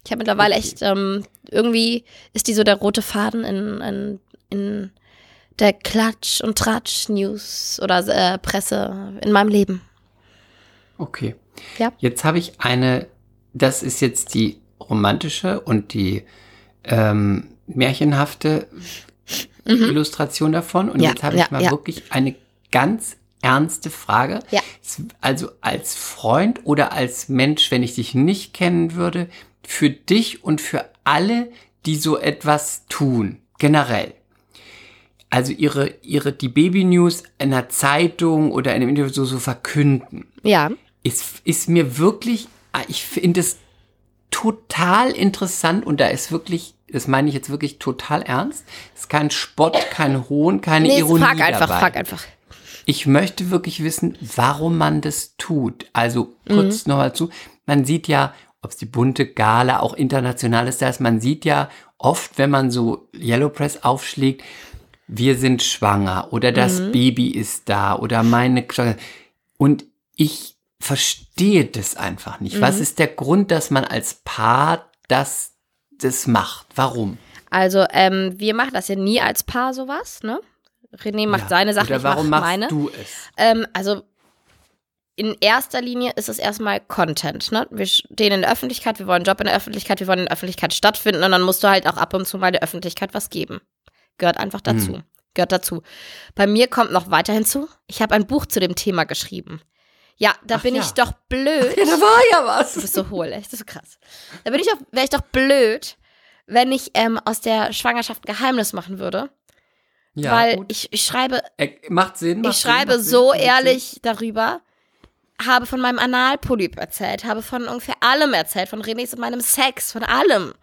Ich habe mittlerweile Okay. echt, ähm, irgendwie ist die so der rote Faden in, in, in der Klatsch- und Tratsch-News oder äh, Presse in meinem Leben. Okay. Ja. Jetzt habe ich eine, das ist jetzt die romantische und die ähm, märchenhafte Illustration davon. Und Mhm. Ja, jetzt habe ja, ich mal ja. wirklich eine ganz ernste Frage. Ja. Also als Freund oder als Mensch, wenn ich dich nicht kennen würde, für dich und für alle, die so etwas tun, generell. Also ihre, ihre, die Baby-News in einer Zeitung oder in einem Interview so, so verkünden Ja. ist, ist mir wirklich, ah, ich finde es total interessant und da ist wirklich, das meine ich jetzt wirklich total ernst, ist kein Spott, kein Hohn, keine Nee, Ironie frag einfach, dabei. frag einfach. Ich möchte wirklich wissen, warum man das tut. Also kurz Mhm. nochmal zu, man sieht ja, ob es die bunte Gala auch international ist, das, man sieht ja oft, wenn man so Yellow Press aufschlägt, wir sind schwanger oder das Mhm. Baby ist da oder meine und ich verstehe das einfach nicht. Was Mhm. ist der Grund, dass man als Paar das, das macht? Warum? Also, ähm, wir machen das ja nie als Paar sowas, ne? René macht Ja. seine Sache, Oder ich warum mache machst meine. du es? Ähm, also in erster Linie ist es erstmal Content. Ne? Wir stehen in der Öffentlichkeit, wir wollen einen Job in der Öffentlichkeit, wir wollen in der Öffentlichkeit stattfinden und dann musst du halt auch ab und zu mal der Öffentlichkeit was geben. Gehört einfach dazu. Mhm. Gehört dazu. Bei mir kommt noch weiter hinzu, ich habe ein Buch zu dem Thema geschrieben. Ja, da Ach bin ja. ich doch blöd. Ja, da war ja was. Du bist so hohl, echt, das ist so krass. Da bin ich doch, wäre ich doch blöd, wenn ich ähm, aus der Schwangerschaft ein Geheimnis machen würde. Ja, weil gut. ich, ich schreibe Äh, macht Sinn. Macht ich schreibe Sinn, so Sinn. ehrlich darüber, habe von meinem Analpolyp erzählt, habe von ungefähr allem erzählt, von Renés und meinem Sex, von allem.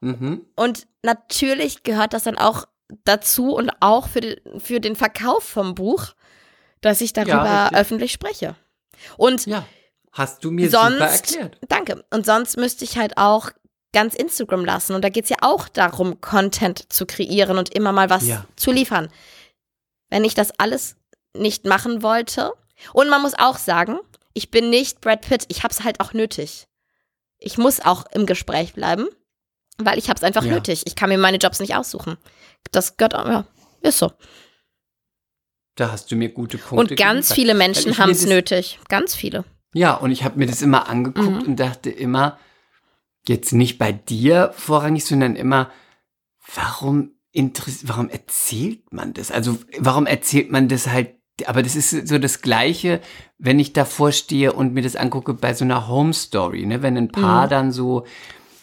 Mhm. Und natürlich gehört das dann auch dazu und auch für den, für den Verkauf vom Buch, dass ich darüber richtig. öffentlich spreche. Und Ja, hast du mir super sonst, erklärt. danke, und sonst müsste ich halt auch ganz Instagram lassen. Und da geht es ja auch darum, Content zu kreieren und immer mal was Ja. zu liefern. Wenn ich das alles nicht machen wollte. Und man muss auch sagen, ich bin nicht Brad Pitt. Ich habe es halt auch nötig. Ich muss auch im Gespräch bleiben, weil ich habe es einfach Ja. nötig. Ich kann mir meine Jobs nicht aussuchen. Das gehört auch, ja, ist so. Da hast du mir gute Punkte Und ganz geliefert. viele Menschen haben es nötig. Ganz viele. Ja, und ich habe mir das immer angeguckt Mhm. und dachte immer, jetzt nicht bei dir vorrangig, sondern immer, warum warum erzählt man das? Also warum erzählt man das halt? Aber das ist so das Gleiche, wenn ich davor stehe und mir das angucke bei so einer Home Story, ne? Wenn ein Paar Mhm. dann so,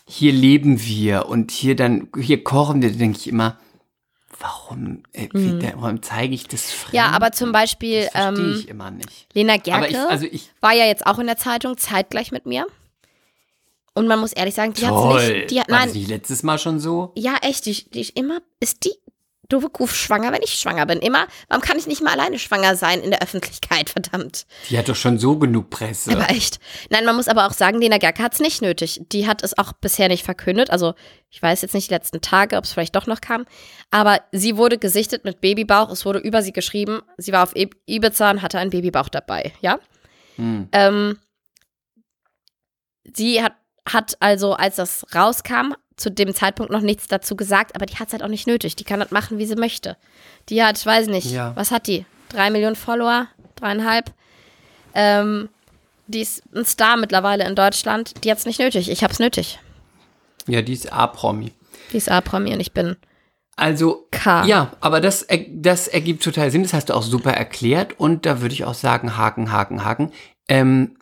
hier leben wir und hier dann, hier kochen wir, denke ich immer, warum, äh, Mhm. warum zeige ich das fremd? Ja, aber zum Beispiel das verstehe ähm, ich immer nicht. Lena Gerke. ich, also ich, war ja jetzt auch in der Zeitung zeitgleich mit mir. Und man muss ehrlich sagen, die hat toll. nicht. Die hat, War das nein, nicht letztes Mal schon so? ja, echt, die, die ist immer, ist die doofe Kuh schwanger, wenn ich schwanger bin. Immer, warum kann ich nicht mal alleine schwanger sein in der Öffentlichkeit, verdammt. Die hat doch schon so genug Presse. Aber echt. Nein, man muss aber auch sagen, Lena Gerke hat es nicht nötig. Die hat es auch bisher nicht verkündet. Also, ich weiß jetzt nicht die letzten Tage, ob es vielleicht doch noch kam. Aber sie wurde gesichtet mit Babybauch. Es wurde über sie geschrieben. Sie war auf Ibiza und hatte einen Babybauch dabei, ja? Hm. Ähm, sie hat, hat also, als das rauskam, zu dem Zeitpunkt noch nichts dazu gesagt, aber die hat es halt auch nicht nötig. Die kann das machen, wie sie möchte. Die hat, ich weiß nicht, Ja. was hat die? Drei Millionen Follower? Dreieinhalb? Ähm, die ist ein Star mittlerweile in Deutschland. Die hat es nicht nötig. Ich habe es nötig. Ja, die ist A-Promi. Die ist A-Promi und ich bin Also, K. ja, aber das, das ergibt total Sinn. Das hast du auch super erklärt. Und da würde ich auch sagen, Haken, Haken, Haken. Ähm,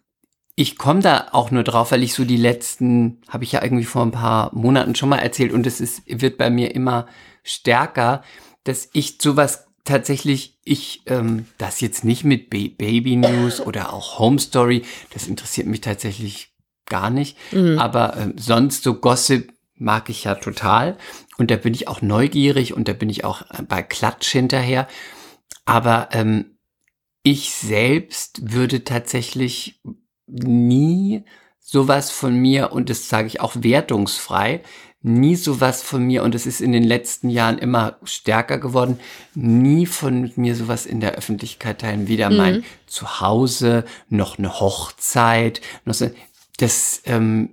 ich komme da auch nur drauf, weil ich so die letzten, habe ich ja irgendwie vor ein paar Monaten schon mal erzählt und es ist, wird bei mir immer stärker, dass ich sowas tatsächlich, ich ähm, das jetzt nicht mit Ba- Baby News oder auch Home Story, das interessiert mich tatsächlich gar nicht. Mhm. Aber ähm, sonst so Gossip mag ich ja total. Und da bin ich auch neugierig und da bin ich auch äh, bei Klatsch hinterher. Aber ähm, ich selbst würde tatsächlich nie sowas von mir, und das sage ich auch wertungsfrei, nie sowas von mir, und es ist in den letzten Jahren immer stärker geworden, nie von mir sowas in der Öffentlichkeit teilen. Weder mein Zuhause, noch eine Hochzeit, noch so. Das, ähm,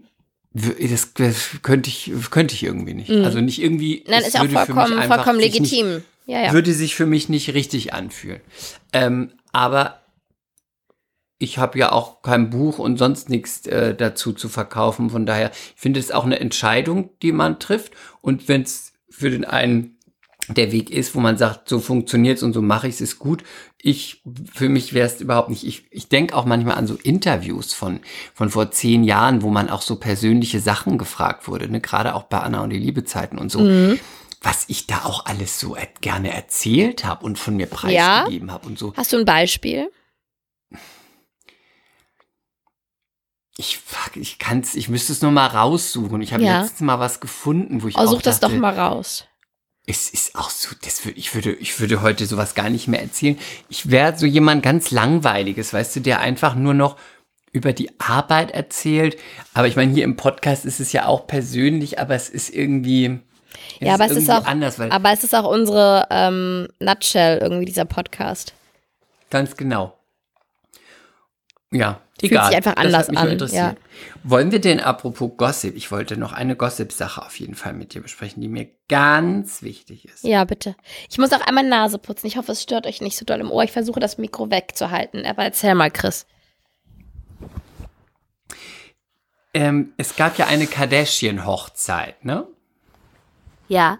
das, das könnte ich, könnte ich irgendwie nicht. Also nicht irgendwie. Nein, ist ja auch vollkommen, vollkommen sich nicht- legitim. Ja, ja. würde sich für mich nicht richtig anfühlen. Ähm, aber ich habe ja auch kein Buch und sonst nichts äh, dazu zu verkaufen. Von daher ich finde es auch eine Entscheidung, die man trifft. Und wenn es für den einen der Weg ist, wo man sagt, so funktioniert's und so mache ich es, ist gut. Ich, für mich wäre es überhaupt nicht. Ich, ich denke auch manchmal an so Interviews von, von vor zehn Jahren, wo man auch so persönliche Sachen gefragt wurde, ne? gerade auch bei Anna und die Liebezeiten und so. Mhm. Was ich da auch alles so er gerne erzählt habe und von mir preisgegeben habe und so. Hast du ein Beispiel? Ich, fuck, ich kann's, ich müsste es nur mal raussuchen. Ich habe Ja. letztens mal was gefunden, wo ich Oh, such das dachte, doch mal raus. Es ist auch so, das würde, ich würde, ich würde heute sowas gar nicht mehr erzählen. Ich wäre so jemand ganz langweiliges, weißt du, der einfach nur noch über die Arbeit erzählt. Aber ich meine, hier im Podcast ist es ja auch persönlich, aber es ist irgendwie, es Ja, aber es ist auch, anders, weil aber es ist auch unsere ähm, Nutshell irgendwie dieser Podcast. ganz genau. Ja, Fühlt sich einfach das anders an, interessiert. Wollen wir denn apropos Gossip? Ich wollte noch eine Gossip-Sache auf jeden Fall mit dir besprechen, die mir ganz wichtig ist. Ja, bitte. Ich muss auch einmal Nase putzen. Ich hoffe, es stört euch nicht so doll im Ohr. Ich versuche, das Mikro wegzuhalten. Aber erzähl mal, Chris. Ähm, es gab ja eine Kardashian-Hochzeit, ne? Ja.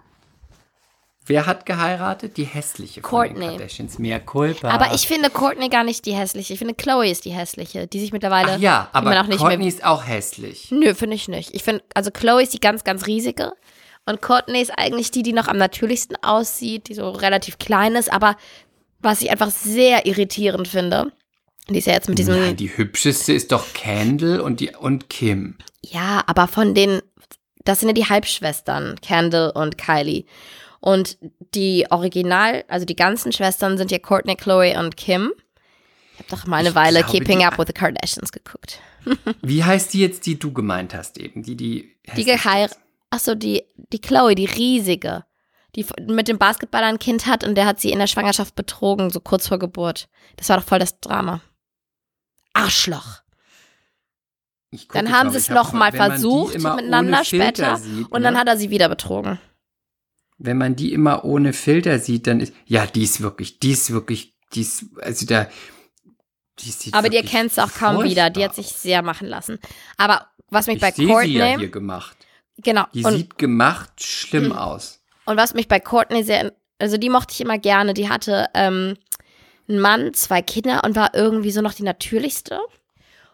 Wer hat geheiratet? Die hässliche Courtney. Mehr Culpa. Aber ich finde Courtney gar nicht die hässliche. Ich finde Chloe ist die hässliche, die sich mittlerweile Ach ja, aber auch nicht Courtney ist auch hässlich. Nö, finde ich nicht. Ich finde, also Chloe ist die ganz, ganz riesige. Und Courtney ist eigentlich die, die noch am natürlichsten aussieht, die so relativ klein ist, aber was ich einfach sehr irritierend finde, die ist ja jetzt mit diesem. Nein, die hübscheste ist doch Kendall und, die, und Kim. Ja, aber von den, das sind ja die Halbschwestern, Kendall und Kylie. Und die Original, also die ganzen Schwestern sind ja Courtney, Chloe und Kim. Ich habe doch mal eine Ich Weile glaube, Keeping Up with the Kardashians geguckt. Wie heißt die jetzt, die du gemeint hast eben? Die, die, Die geheiratet. Achso, die, die Chloe, die riesige. Die mit dem Basketballer ein Kind hat und der hat sie in der Schwangerschaft betrogen, so kurz vor Geburt. Das war doch voll das Drama. Arschloch. Ich Dann haben sie es ich hab noch mal wenn man die versucht miteinander später Sieht, Und dann ne? hat er sie wieder betrogen. Wenn man die immer ohne Filter sieht, dann ist, ja, die ist wirklich, die ist wirklich, die ist, also da, die sieht Aber die erkennst du auch kaum wieder. Die hat sich sehr machen lassen. Aber was mich aus. bei ich sehe sie ja Courtney. hier gemacht. genau. Die Und, sieht gemacht schlimm aus. und was mich bei Courtney sehr. Also die mochte ich immer gerne. Die hatte ähm, einen Mann, zwei Kinder und war irgendwie so noch die natürlichste.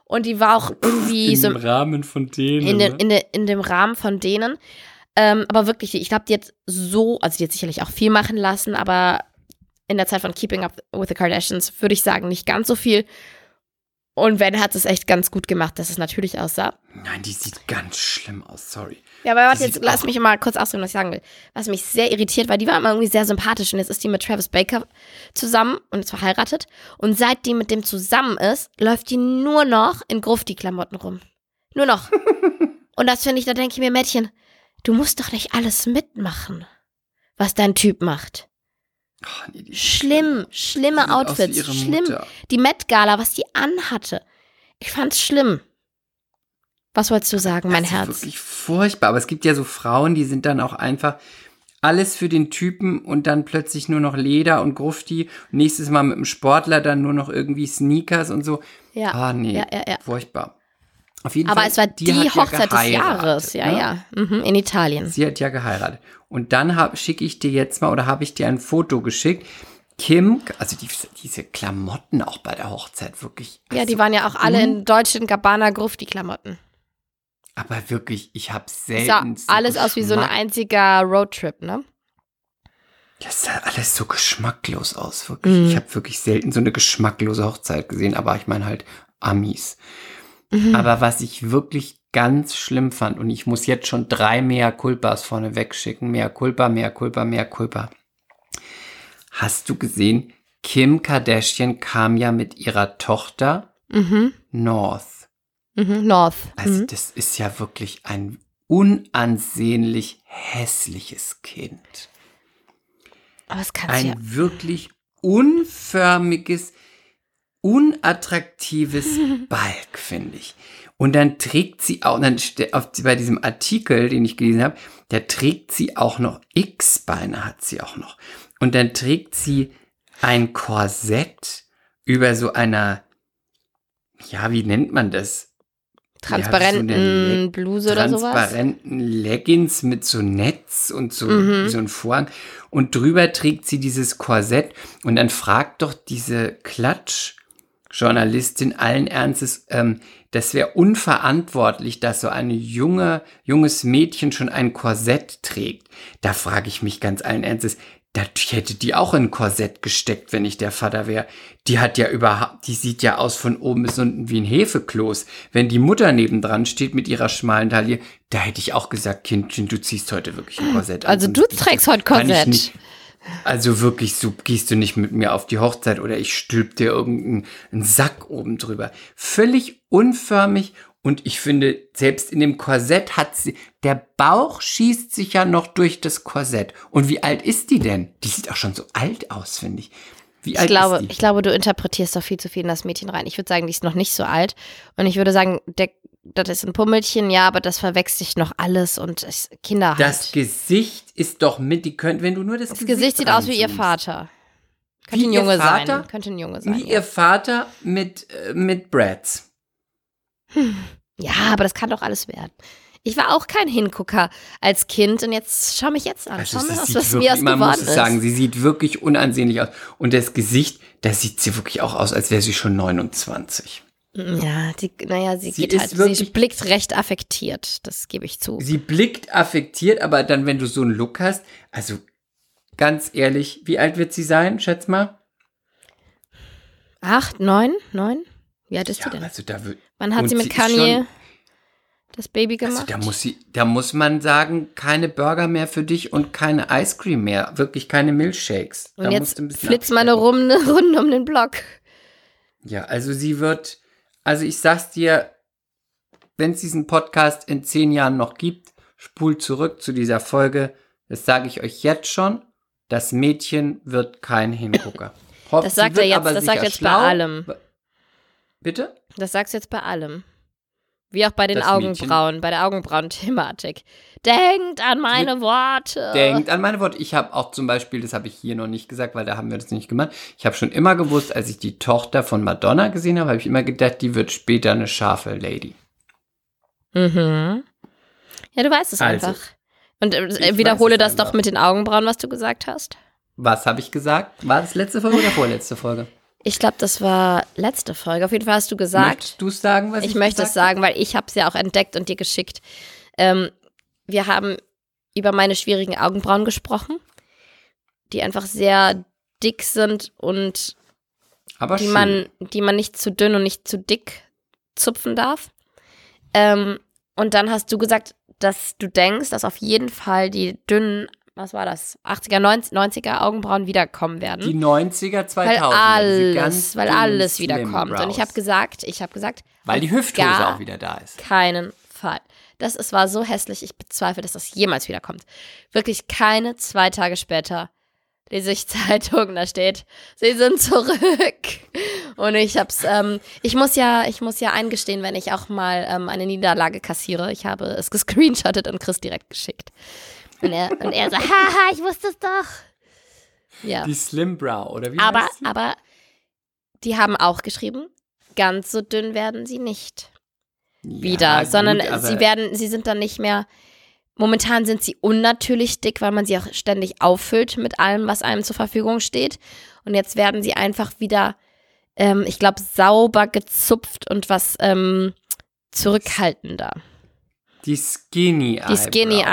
Und die war auch irgendwie so Rahmen von denen. in, dem, in, de, in dem Rahmen von denen. Ähm, aber wirklich, ich glaube, die hat so, also die hat sicherlich auch viel machen lassen, aber in der Zeit von Keeping Up with the Kardashians würde ich sagen, nicht ganz so viel. Und wenn, hat es echt ganz gut gemacht, dass es natürlich aussah. Nein, die sieht ganz schlimm aus, sorry. Ja, aber warte, jetzt lass mich mal kurz ausdrücken, was ich sagen will. Was mich sehr irritiert, weil die war immer irgendwie sehr sympathisch und jetzt ist die mit Travis Baker zusammen und ist verheiratet. Und seit die mit dem zusammen ist, läuft die nur noch in Grufti-Klamotten rum. Nur noch. und das finde ich, da denke ich mir, Mädchen, du musst doch nicht alles mitmachen, was dein Typ macht. Oh, nee, Schlimm, schlimme Outfits, schlimm. Die Met Gala, was die anhatte. Ich fand's schlimm. Was wolltest du sagen, mein das ist Herz? wirklich furchtbar. Aber es gibt ja so Frauen, die sind dann auch einfach alles für den Typen und dann plötzlich nur noch Leder und Grufti. Nächstes Mal mit dem Sportler dann nur noch irgendwie Sneakers und so. Ja. Ah, nee. Ja, ja, ja. Furchtbar. Auf jeden Aber Fall. es war die, ja Hochzeit des geheiratet, Jahres. Ja, ne? ja. Mhm, in Italien. Sie hat ja geheiratet. Und dann schicke ich dir jetzt mal oder habe ich dir ein Foto geschickt. Kim, also die, diese Klamotten auch bei der Hochzeit, wirklich. Ja, die also waren ja auch alle in deutschen Gabbana Gruft, die Klamotten. Aber wirklich, ich habe Sah selten. so alles aus wie so ein einziger Roadtrip, ne? Das sah alles so geschmacklos aus, wirklich. Mhm. Ich habe wirklich selten so eine geschmacklose Hochzeit gesehen, aber ich meine halt Amis. Mhm. Aber was ich wirklich ganz schlimm fand, und ich muss jetzt schon drei mehr Culpas vorne wegschicken, mehr Culpa, mehr Culpa, mehr Culpa. Hast du gesehen, Kim Kardashian kam ja mit ihrer Tochter Mhm. North. Mhm. North. Also Mhm. das ist ja wirklich ein unansehnlich hässliches Kind. Aber kannst du ein ja. wirklich unförmiges, unattraktives Balk, finde ich. Und dann trägt sie auch, dann auf, bei diesem Artikel, den ich gelesen habe, da trägt sie auch noch X-Beine hat sie auch noch. Und dann trägt sie ein Korsett über so einer, ja, wie nennt man das? Transparenten so Bluse oder sowas. transparenten Leggings mit so Netz und so, Mhm. so ein Vorhang. Und drüber trägt sie dieses Korsett. Und dann fragt doch diese Klatsch-Journalistin allen Ernstes, ähm, das wäre unverantwortlich, dass so ein junge, junges Mädchen schon ein Korsett trägt. Da frage ich mich ganz allen Ernstes, da hätte die auch in ein Korsett gesteckt, wenn ich der Vater wäre. Die hat ja überhaupt, die sieht ja aus von oben bis unten wie ein Hefekloß. Wenn die Mutter nebendran steht mit ihrer schmalen Taille, da hätte ich auch gesagt, Kindchen, du ziehst heute wirklich ein Korsett an. Also du trägst heute Korsett. nicht- Also wirklich, so gehst du nicht mit mir auf die Hochzeit oder ich stülp dir irgendeinen einen Sack oben drüber. Völlig unförmig und ich finde, selbst in dem Korsett hat sie, der Bauch schießt sich ja noch durch das Korsett. Und wie alt ist die denn? Die sieht auch schon so alt aus, finde ich. Wie Ich alt glaube, ist die? ich glaube, du interpretierst doch viel zu viel in das Mädchen rein. Ich würde sagen, die ist noch nicht so alt. Und ich würde sagen, der, das ist ein Pummelchen, ja, aber das verwechselt noch alles und Kinder halt. Das Gesicht ist doch mit, die könnt, wenn du nur das, das Gesicht sieht aus wie ihr. Vater. Könnte Wie ein Junge Vater? sein. Könnte ein Junge sein. Wie ja. ihr Vater mit, äh, mit Brads. Ja, aber das kann doch alles werden. Ich war auch kein Hingucker als Kind und jetzt schau mich jetzt an. Also schau sie mal, aus was mir wirklich, aus man muss es sagen, sie sieht wirklich unansehnlich aus. Und das Gesicht, da sieht sie wirklich auch aus, als wäre sie schon 29. Ja, die, naja, sie, Sie geht halt, sie wirklich- blickt recht affektiert, das gebe ich zu. Sie blickt affektiert, aber dann, wenn du so einen Look hast, also ganz ehrlich, wie alt wird sie sein, schätz mal? Acht, neun, neun? Wie alt ist Ja, die denn? also da Wann hat sie mit sie Kanye das Baby also gemacht? da muss sie, da muss man sagen, keine Burger mehr für dich und keine Ice Cream mehr, wirklich keine Milkshakes. und da jetzt flitzt mal eine. Runde, Runde um den Block. Ja, also sie wird, also ich sag's dir, wenn es diesen Podcast in zehn Jahren noch gibt, spul zurück zu dieser Folge. Das sage ich euch jetzt schon. Das Mädchen wird kein Hingucker. Hofft, Das sagt er jetzt- das sagt jetzt bei schlau. allem. Bitte? Das sagst du jetzt bei allem. Wie auch bei den Das Mädchen- Augenbrauen, bei der Augenbrauen-Thematik. Denkt an meine Worte. Denkt an meine Worte. Ich habe auch zum Beispiel, das habe ich hier noch nicht gesagt, weil da haben wir das nicht gemacht. Ich habe schon immer gewusst, als ich die Tochter von Madonna gesehen habe, habe ich immer gedacht, die wird später eine scharfe Lady. Mhm. Ja, du weißt es Also, einfach. Und äh, wiederhole das einfach. doch mit den Augenbrauen, was du gesagt hast. Was habe ich gesagt? War das letzte Folge oder vorletzte Folge? Ich glaube, das war letzte Folge. Auf jeden Fall hast du gesagt. Möchtest du es sagen, was ich, Ich möchte es sagen, weil ich habe es ja auch entdeckt und dir geschickt. Ähm, wir haben über meine schwierigen Augenbrauen gesprochen, die einfach sehr dick sind und Aber die schön. man, die man nicht zu dünn und nicht zu dick zupfen darf. Ähm, und dann hast du gesagt, dass du denkst, dass auf jeden Fall die dünnen, was war das, 80er, 90, 90er Augenbrauen wiederkommen werden. Die 90er, 2000er. weil diese alles, weil alles wiederkommt. Und ich habe gesagt, ich habe gesagt, Weil die Hüfthose auch wieder da ist. keinen Fall. Das ist, war so hässlich, ich bezweifle, dass das jemals wiederkommt. Wirklich keine zwei Tage später lese ich Zeitung, da steht, sie sind zurück. Und ich hab's, ähm, ich muss ja, ich muss ja eingestehen, wenn ich auch mal ähm, eine Niederlage kassiere. Ich habe es gescreenshottet und Chris direkt geschickt. Und er, und er so, haha, ich wusste es doch. Ja. Die Slim Brow, oder wie Aber, heißt sie? aber die haben auch geschrieben, ganz so dünn werden sie nicht wieder, Ja, gut, sondern sie werden, sie sind dann nicht mehr. Momentan sind sie unnatürlich dick, weil man sie auch ständig auffüllt mit allem, was einem zur Verfügung steht. Und jetzt werden sie einfach wieder, ähm, ich glaube, sauber gezupft und was ähm, zurückhaltender. Die Skinny Die Skinny Eyebrow.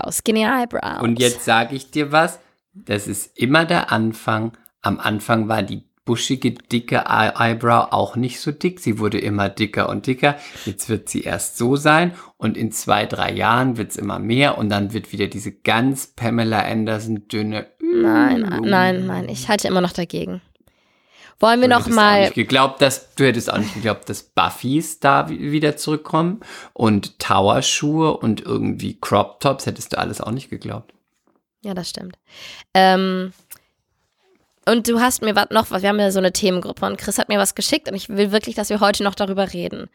Eyebrows. Skinny Eyebrows. Und jetzt sage ich dir was, das ist immer der Anfang. Am Anfang war die buschige, dicke Eye- Eyebrow auch nicht so dick. Sie wurde immer dicker und dicker. Jetzt wird sie erst so sein und in zwei, drei Jahren wird es immer mehr und dann wird wieder diese ganz Pamela Anderson dünne. Nein, nein, nein, ich halte immer noch dagegen. Wollen wir noch mal nicht geglaubt, dass du hättest auch nicht geglaubt, dass Buffys da wi- wieder zurückkommen und Tower-Schuhe und irgendwie Crop Tops hättest du alles auch nicht geglaubt. Ja, das stimmt. Ähm, und du hast mir was noch, wir haben ja so eine Themengruppe und Chris hat mir was geschickt und ich will wirklich, dass wir heute noch darüber reden.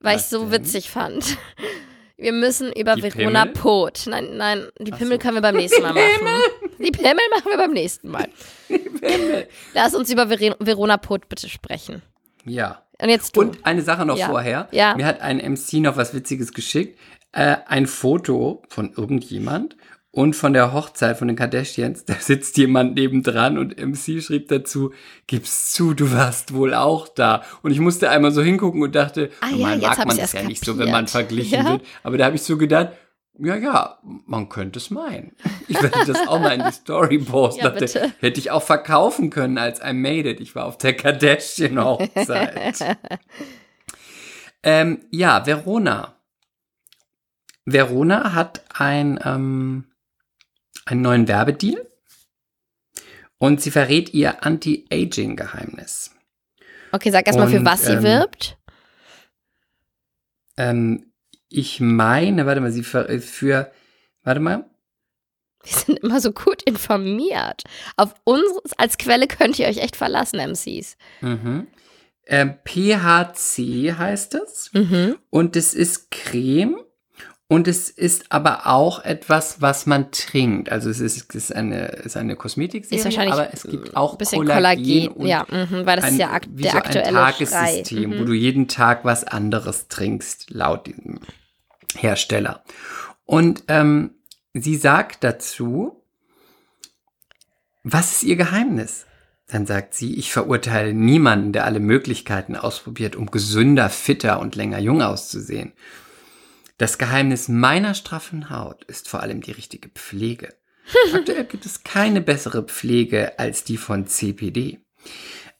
Weil ich Was so denn? witzig fand. Wir müssen über Die Verona Pimmel? Pot. Nein, nein, die Ach Pimmel so. können wir beim nächsten Mal machen. Die Pimmel machen wir beim nächsten Mal. Lass uns über Verona Pot bitte sprechen. Ja. Und jetzt du. Und eine Sache noch Ja. vorher. Ja. Mir hat ein MC noch was Witziges geschickt. Äh, ein Foto von irgendjemand und von der Hochzeit von den Kardashians. Da sitzt jemand nebendran und MC schrieb dazu, gib's zu, du warst wohl auch da. Und ich musste einmal so hingucken und dachte, Ah ja, normal jetzt mag hab man das ja erst nicht so, wenn man kapiert. verglichen Ja. wird. Aber da habe ich so gedacht, ja, ja, man könnte es meinen. Ich werde das auch mal in die Story posten. Ja, bitte. Hätte ich auch verkaufen können als I made it. Ich war auf der Kardashian-Hochzeit. ähm, ja, Verona. Verona hat ein, ähm, einen neuen Werbedeal und sie verrät ihr Anti-Aging-Geheimnis. Okay, sag erstmal, für was sie ähm, wirbt. Ähm, ich meine, warte mal, sie ver für, warte mal, Wir sind immer so gut informiert. Auf uns als Quelle könnt ihr euch echt verlassen, MCs. Mhm. Ähm, PHC heißt es. Mhm. Und es ist Creme. Und es ist aber auch etwas, was man trinkt. Also es ist, ist eine, ist eine Kosmetikserie, Ist wahrscheinlich aber es gibt auch ein bisschen Kollagen, Kollagen. ja, mhm, weil das ein, ist ja ak wie der so aktuelle ein Tagessystem, Schrei. wo Mhm. du jeden Tag was anderes trinkst, laut diesem Hersteller. Und ähm, sie sagt dazu, was ist ihr Geheimnis? Dann sagt sie, ich verurteile niemanden, der alle Möglichkeiten ausprobiert, um gesünder, fitter und länger jung auszusehen. Das Geheimnis meiner straffen Haut ist vor allem die richtige Pflege. Aktuell gibt es keine bessere Pflege als die von CPD.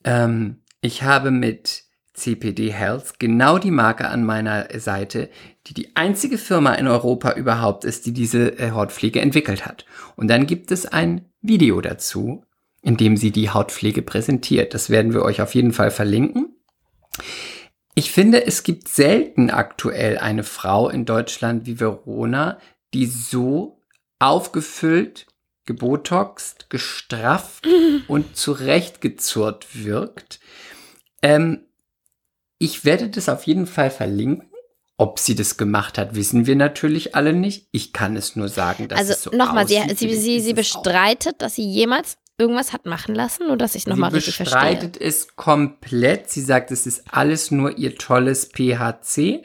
Ähm, ich habe mit CPD Health genau die Marke an meiner Seite, die die einzige Firma in Europa überhaupt ist, die diese äh, Hautpflege entwickelt hat. Und dann gibt es ein Video dazu, in dem sie die Hautpflege präsentiert. Das werden wir euch auf jeden Fall verlinken. Ich finde, es gibt selten aktuell eine Frau in Deutschland wie Verona, die so aufgefüllt, gebotoxt, gestrafft und zurechtgezurrt wirkt. Ähm, ich werde das auf jeden Fall verlinken. Ob sie das gemacht hat, wissen wir natürlich alle nicht. Ich kann es nur sagen, dass es Also so nochmal, sie, sie, sie, sie es auch bestreitet, dass sie jemals irgendwas hat machen lassen, nur dass ich nochmal sie richtig verstehe. bestreitet es komplett. Sie sagt, es ist alles nur ihr tolles PHC.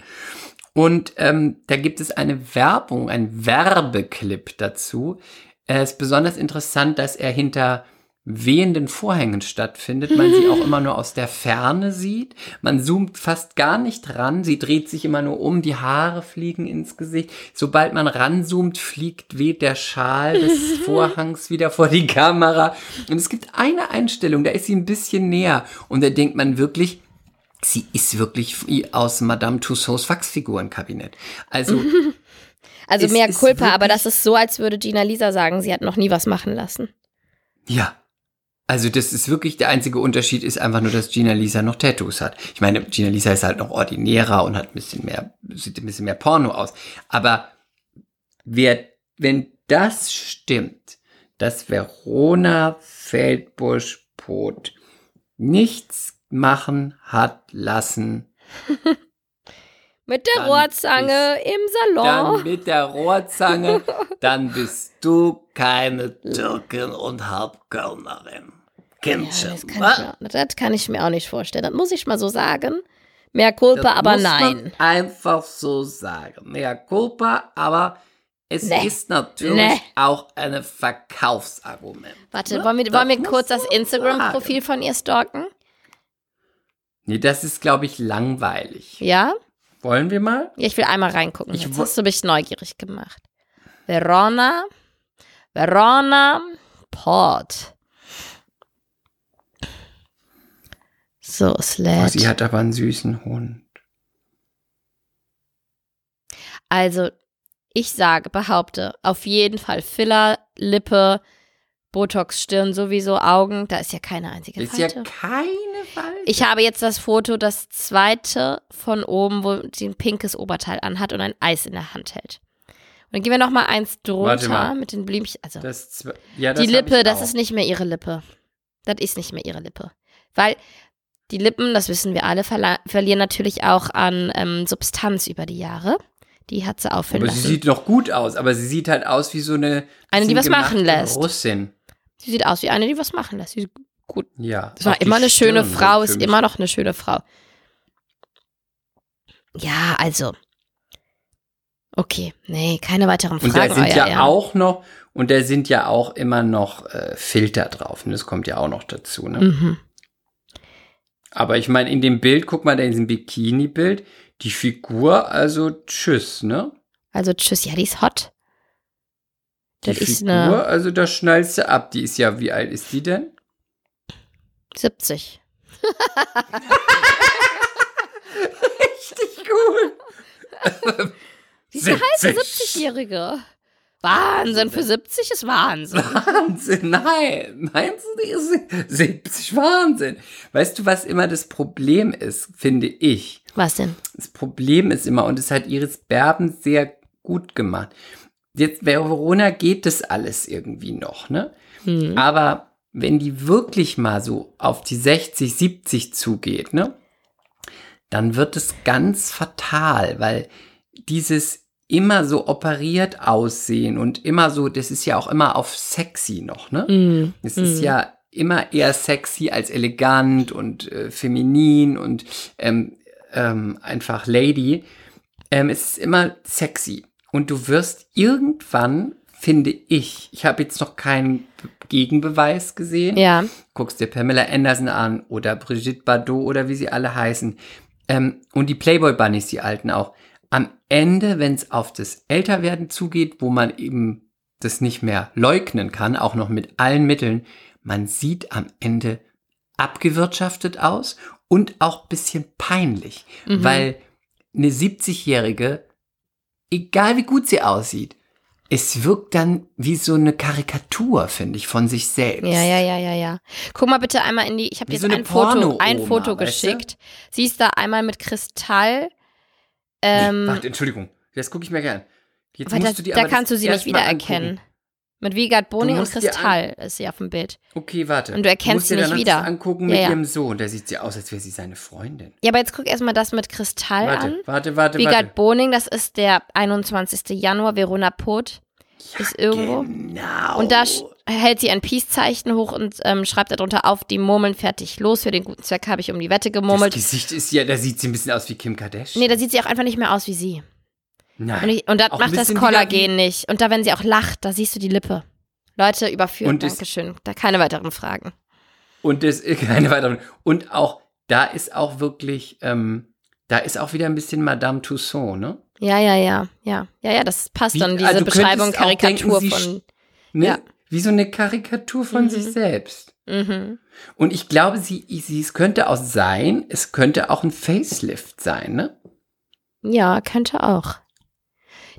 Und ähm, da gibt es eine Werbung, ein Werbeclip dazu. Es ist besonders interessant, dass er hinter wehenden Vorhängen stattfindet, man sie auch immer nur aus der Ferne sieht. Man zoomt fast gar nicht ran, sie dreht sich immer nur um, die Haare fliegen ins Gesicht. Sobald man ranzoomt, fliegt, weht der Schal des Vorhangs wieder vor die Kamera. Und es gibt eine Einstellung, da ist sie ein bisschen näher und da denkt man wirklich, sie ist wirklich aus Madame Tussauds Wachsfigurenkabinett. Also Also mehr ist Culpa, aber das ist so, als würde Gina Lisa sagen, sie hat noch nie was machen lassen. Ja. Also das ist wirklich der einzige Unterschied ist einfach nur, dass Gina Lisa noch Tattoos hat. Ich meine, Gina Lisa ist halt noch ordinärer und hat ein bisschen mehr, sieht ein bisschen mehr Porno aus. Aber wer, wenn das stimmt, dass Verona Feldbusch-Pot nichts machen hat lassen, Mit der Dann Rohrzange im dann Salon. mit der Rohrzange, dann bist du keine Türkin und Halbkölnerin. Ja, Kindchen. das, kann ich mir, das kann ich mir auch nicht vorstellen. Das muss ich mal so sagen. Mehr Culpa, Das aber muss nein. Man einfach so sagen. Mea culpa, aber es Nee. ist natürlich Nee. auch ein Verkaufsargument. Warte, Ne? wollen wir, wollen wir kurz das Instagram-Profil von ihr stalken? Nee, das ist, glaube ich, langweilig. Ja? Wollen wir mal? Ja, ich will einmal reingucken. Ich Jetzt hast du mich neugierig gemacht. Verona. Verona Port. So, Oh, Slash. sie hat aber einen süßen Hund. Also, ich sage, behaupte, auf jeden Fall Filler, Lippe, Botox, Stirn, sowieso Augen. Da ist ja keine einzige Ist ja Falte. keine Falte. Ich habe jetzt das Foto, das zweite von oben, wo sie ein pinkes Oberteil anhat und ein Eis in der Hand hält. Und dann gehen wir noch mal eins drunter mal. mit den Blümchen. Also ja, die Lippe, das ist nicht mehr ihre Lippe. Das ist nicht mehr ihre Lippe. Weil die Lippen, das wissen wir alle, verlieren natürlich auch an ähm, Substanz über die Jahre. Die hat sie auffüllen Aber sie sieht noch gut aus, aber sie sieht halt aus wie so eine Eine, die was machen lässt. Russin. Sie sieht aus wie eine, die was machen lässt. Sie sieht gut. Ja. Es war immer eine schöne Stirn Frau, sind für ist immer noch eine schöne Frau. Ja, also. Okay, nee, keine weiteren Und da Fragen. sind ja Ehren. auch noch, und da sind ja auch immer noch äh, Filter drauf. Und das kommt ja auch noch dazu. Ne? Mhm. Aber ich meine, in dem Bild, guck mal, da in diesem Bikini-Bild, die Figur, also tschüss, ne? Also tschüss, ja, die ist hot. Die Das ist Figur, eine also da schnallst du ab. Die ist ja, wie alt ist die denn? 70. Richtig cool. Diese heiße 70-Jährige. Wahnsinn, für 70 ist Wahnsinn. Wahnsinn, nein. Meinst du, ist 70 Wahnsinn? Weißt du, was immer das Problem ist, finde ich? Was denn? Das Problem ist immer, und es hat Iris Berben sehr gut gemacht. jetzt bei Verona geht das alles irgendwie noch, ne? Hm. Aber wenn die wirklich mal so auf die 60, 70 zugeht, ne? Dann wird es ganz fatal, weil dieses immer so operiert aussehen und immer so, das ist ja auch immer auf sexy noch, ne? Mhm. Es ist ja immer eher sexy als elegant und äh, feminin und ähm, ähm, einfach Lady. Ähm, es ist immer sexy. Und du wirst irgendwann, finde ich, ich habe jetzt noch keinen Gegenbeweis gesehen, Ja. guckst dir Pamela Anderson an oder Brigitte Bardot oder wie sie alle heißen. Ähm, und die Playboy Bunnies, die alten auch. Am Ende, wenn es auf das Älterwerden zugeht, wo man eben das nicht mehr leugnen kann, auch noch mit allen Mitteln, man sieht am Ende abgewirtschaftet aus und auch ein bisschen peinlich, Mhm. weil eine 70-Jährige, egal wie gut sie aussieht, es wirkt dann wie so eine Karikatur, finde ich, von sich selbst. Ja, ja, ja, ja, ja. Guck mal bitte einmal in die. Ich habe jetzt so ein Foto, ein Foto weißt du? geschickt. Sie ist da einmal mit Kristall. Ähm, nee, warte, Entschuldigung, das gucke ich mir gern. Jetzt musst da, du dir da kannst du das sie nicht wiedererkennen. Mit Wiegald Boning und Kristall ist sie auf dem Bild. Okay, warte. Und du erkennst musst sie nicht wieder. Das angucken Ja, mit ja. ihrem Sohn. Der sieht sie aus, als wäre sie seine Freundin. Ja, aber jetzt guck erstmal das mit Kristall Warte, an. warte, warte, Wiegald warte. Boning, das ist der 21. Januar. Verona Poth ist irgendwo. Genau. Und da hält sie ein Peace-Zeichen hoch und ähm, schreibt darunter auf, die Murmeln fertig los. Für den guten Zweck habe ich um die Wette das gemurmelt. Gesicht ist ja, da sieht sie ein bisschen aus wie Kim Kardashian. Nee, da sieht sie auch einfach nicht mehr aus wie sie. Nein. Und, ich, und das Auch macht das Kollagen nicht. Und da, wenn sie auch lacht, da siehst du die Lippe. Leute, überführen. Und es- Dankeschön. Da keine weiteren Fragen. Und das keine weiteren. Und auch, da ist auch wirklich, ähm, da ist auch wieder ein bisschen Madame Tussaud, ne? Ja, ja, ja, ja. Ja, ja, das passt Wie- dann, diese also Beschreibung, Karikatur denken, von. ne? Ja. Wie so eine Karikatur von Mhm. sich selbst. Mhm. Und ich glaube, sie, sie, es könnte auch sein, es könnte auch ein Facelift sein, ne? Ja, könnte auch.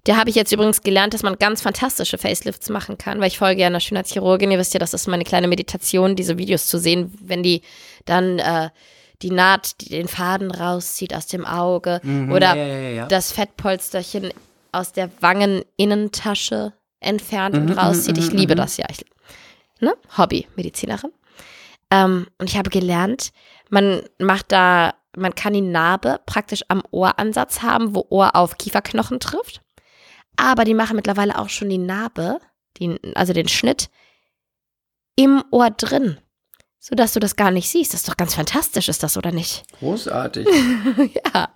Da habe ich jetzt übrigens gelernt, dass man ganz fantastische Facelifts machen kann, weil ich folge ja einer Schönheitschirurgin. Ihr wisst ja, das ist meine kleine Meditation, diese Videos zu sehen, wenn die dann äh, die Naht, die den Faden rauszieht aus dem Auge oder Mhm. ja, ja, ja, ja. das Fettpolsterchen aus der Wangeninnentasche entfernt und Mhm, rauszieht. mhm, Ich liebe mhm. das ja. Ich, ne? Hobby, Medizinerin. Ähm, und ich habe gelernt, man macht da, man kann die Narbe praktisch am Ohransatz haben, wo Ohr auf Kieferknochen trifft. Aber die machen mittlerweile auch schon die Narbe, die, also den Schnitt, im Ohr drin. Sodass du das gar nicht siehst. Das ist doch ganz fantastisch, ist das, oder nicht? Großartig. ja.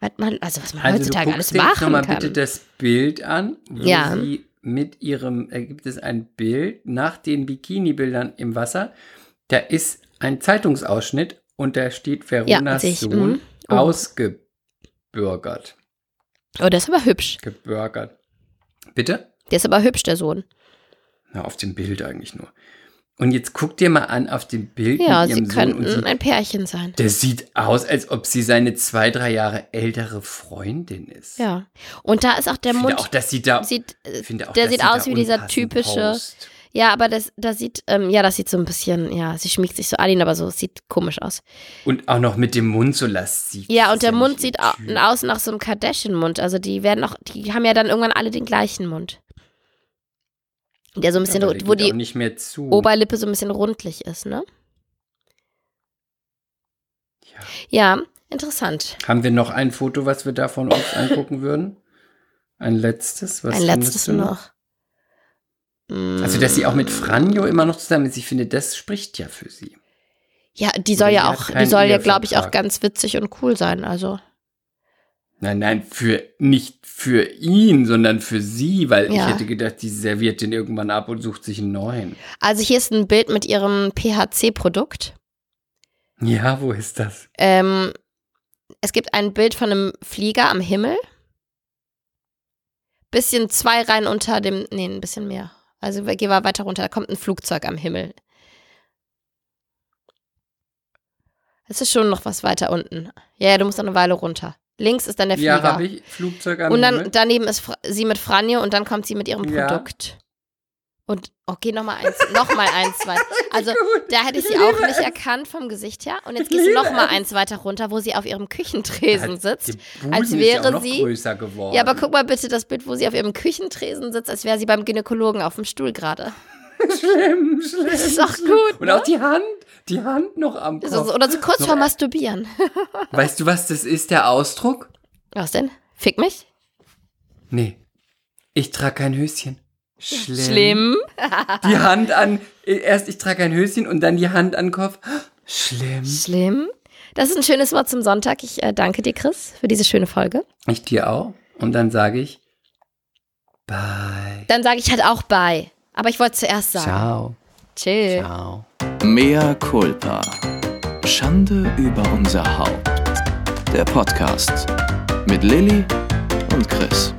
Was man, also was man Also du heutzutage guckst alles dir jetzt machen nochmal kann. bitte das Bild an, wo Ja. sie mit ihrem, da gibt es ein Bild nach den Bikini-Bildern im Wasser. Da ist ein Zeitungsausschnitt und da steht Veronas sehe ich, Sohn mhm. Oh. ausgebürgert. Oh, der ist aber hübsch. Gebürgert. Bitte? Der ist aber hübsch, der Sohn. Na, auf dem Bild eigentlich nur. Und jetzt guck dir mal an auf dem Bild Ja, mit sie Sohn und könnten sie, ein Pärchen sein. der sieht aus, als ob sie seine zwei, drei Jahre ältere Freundin ist. Ja. Und da ist auch der Ich finde Mund. auch, dass sie da, sieht, ich finde auch, der sieht sie aus wie dieser typische. post. Ja, aber das, das sieht, ähm, ja, das sieht so ein bisschen, ja, sie schmiegt sich so an ihn, aber so, es sieht komisch aus. Und auch noch mit dem Mund so lasziv. Ja, und der nicht Mund sieht au aus nach so einem Kardashian-Mund. Also die werden auch, die haben ja dann irgendwann alle den gleichen Mund. Der so ein bisschen, der wo die. Oberlippe so ein bisschen rundlich ist, ne? Ja. Ja, interessant. Haben wir noch ein Foto, was wir davon uns angucken würden? Ein letztes? Was Ein letztes du noch. Also, dass sie auch mit Franjo immer noch zusammen ist, ich finde, das spricht ja für sie. Ja, die soll ja hat auch, die soll ja, glaube ich, auch ganz witzig und cool sein. Also, Nein, nein, für nicht für ihn, sondern für sie, weil Ja. ich hätte gedacht, die serviert den irgendwann ab und sucht sich einen neuen. also hier ist ein Bild mit ihrem PHC-Produkt. Ja, wo ist das? Ähm, es gibt ein Bild von einem Flieger am Himmel. Bisschen zwei Reihen unter dem, nee, ein bisschen mehr. Also geh mal weiter runter, da kommt ein Flugzeug am Himmel. Es ist schon noch was weiter unten. Ja, ja, du musst noch eine Weile runter. Links ist dann der Ja, Flieger. habe ich. Flugzeug am und dann daneben ist Fra sie mit Franjo und dann kommt sie mit ihrem Ja. Produkt. Und okay, nochmal eins, nochmal eins weiter. Also da hätte ich sie auch nicht erkannt vom Gesicht her. Und jetzt gehst du nochmal eins weiter runter, wo sie auf ihrem Küchentresen sitzt. Als ja wäre sie. größer geworden. Ja, aber guck mal bitte das Bild, wo sie auf ihrem Küchentresen sitzt, als wäre sie beim Gynäkologen auf dem Stuhl gerade. Schlimm, schlimm. Das ist doch gut. Und ne? auch die Hand, die Hand noch am Kopf. ist- Oder so kurz vor Masturbieren. Weißt du, was das ist, der Ausdruck? Was denn? Fick mich? Nee. Ich trage kein Höschen. Schlimm. Schlimm. Die Hand an, erst ich trage ein Höschen und dann die Hand an den Kopf. Schlimm. Schlimm. Das ist ein schönes Wort zum Sonntag. Ich äh, danke dir, Chris, für diese schöne Folge. Ich dir auch. Und dann sage ich, bye. Dann sage ich halt auch bye. Aber ich wollte zuerst sagen. Ciao. Chill. Ciao. Mea culpa. Schande über unser Haupt. Der Podcast mit Lilly und Chris.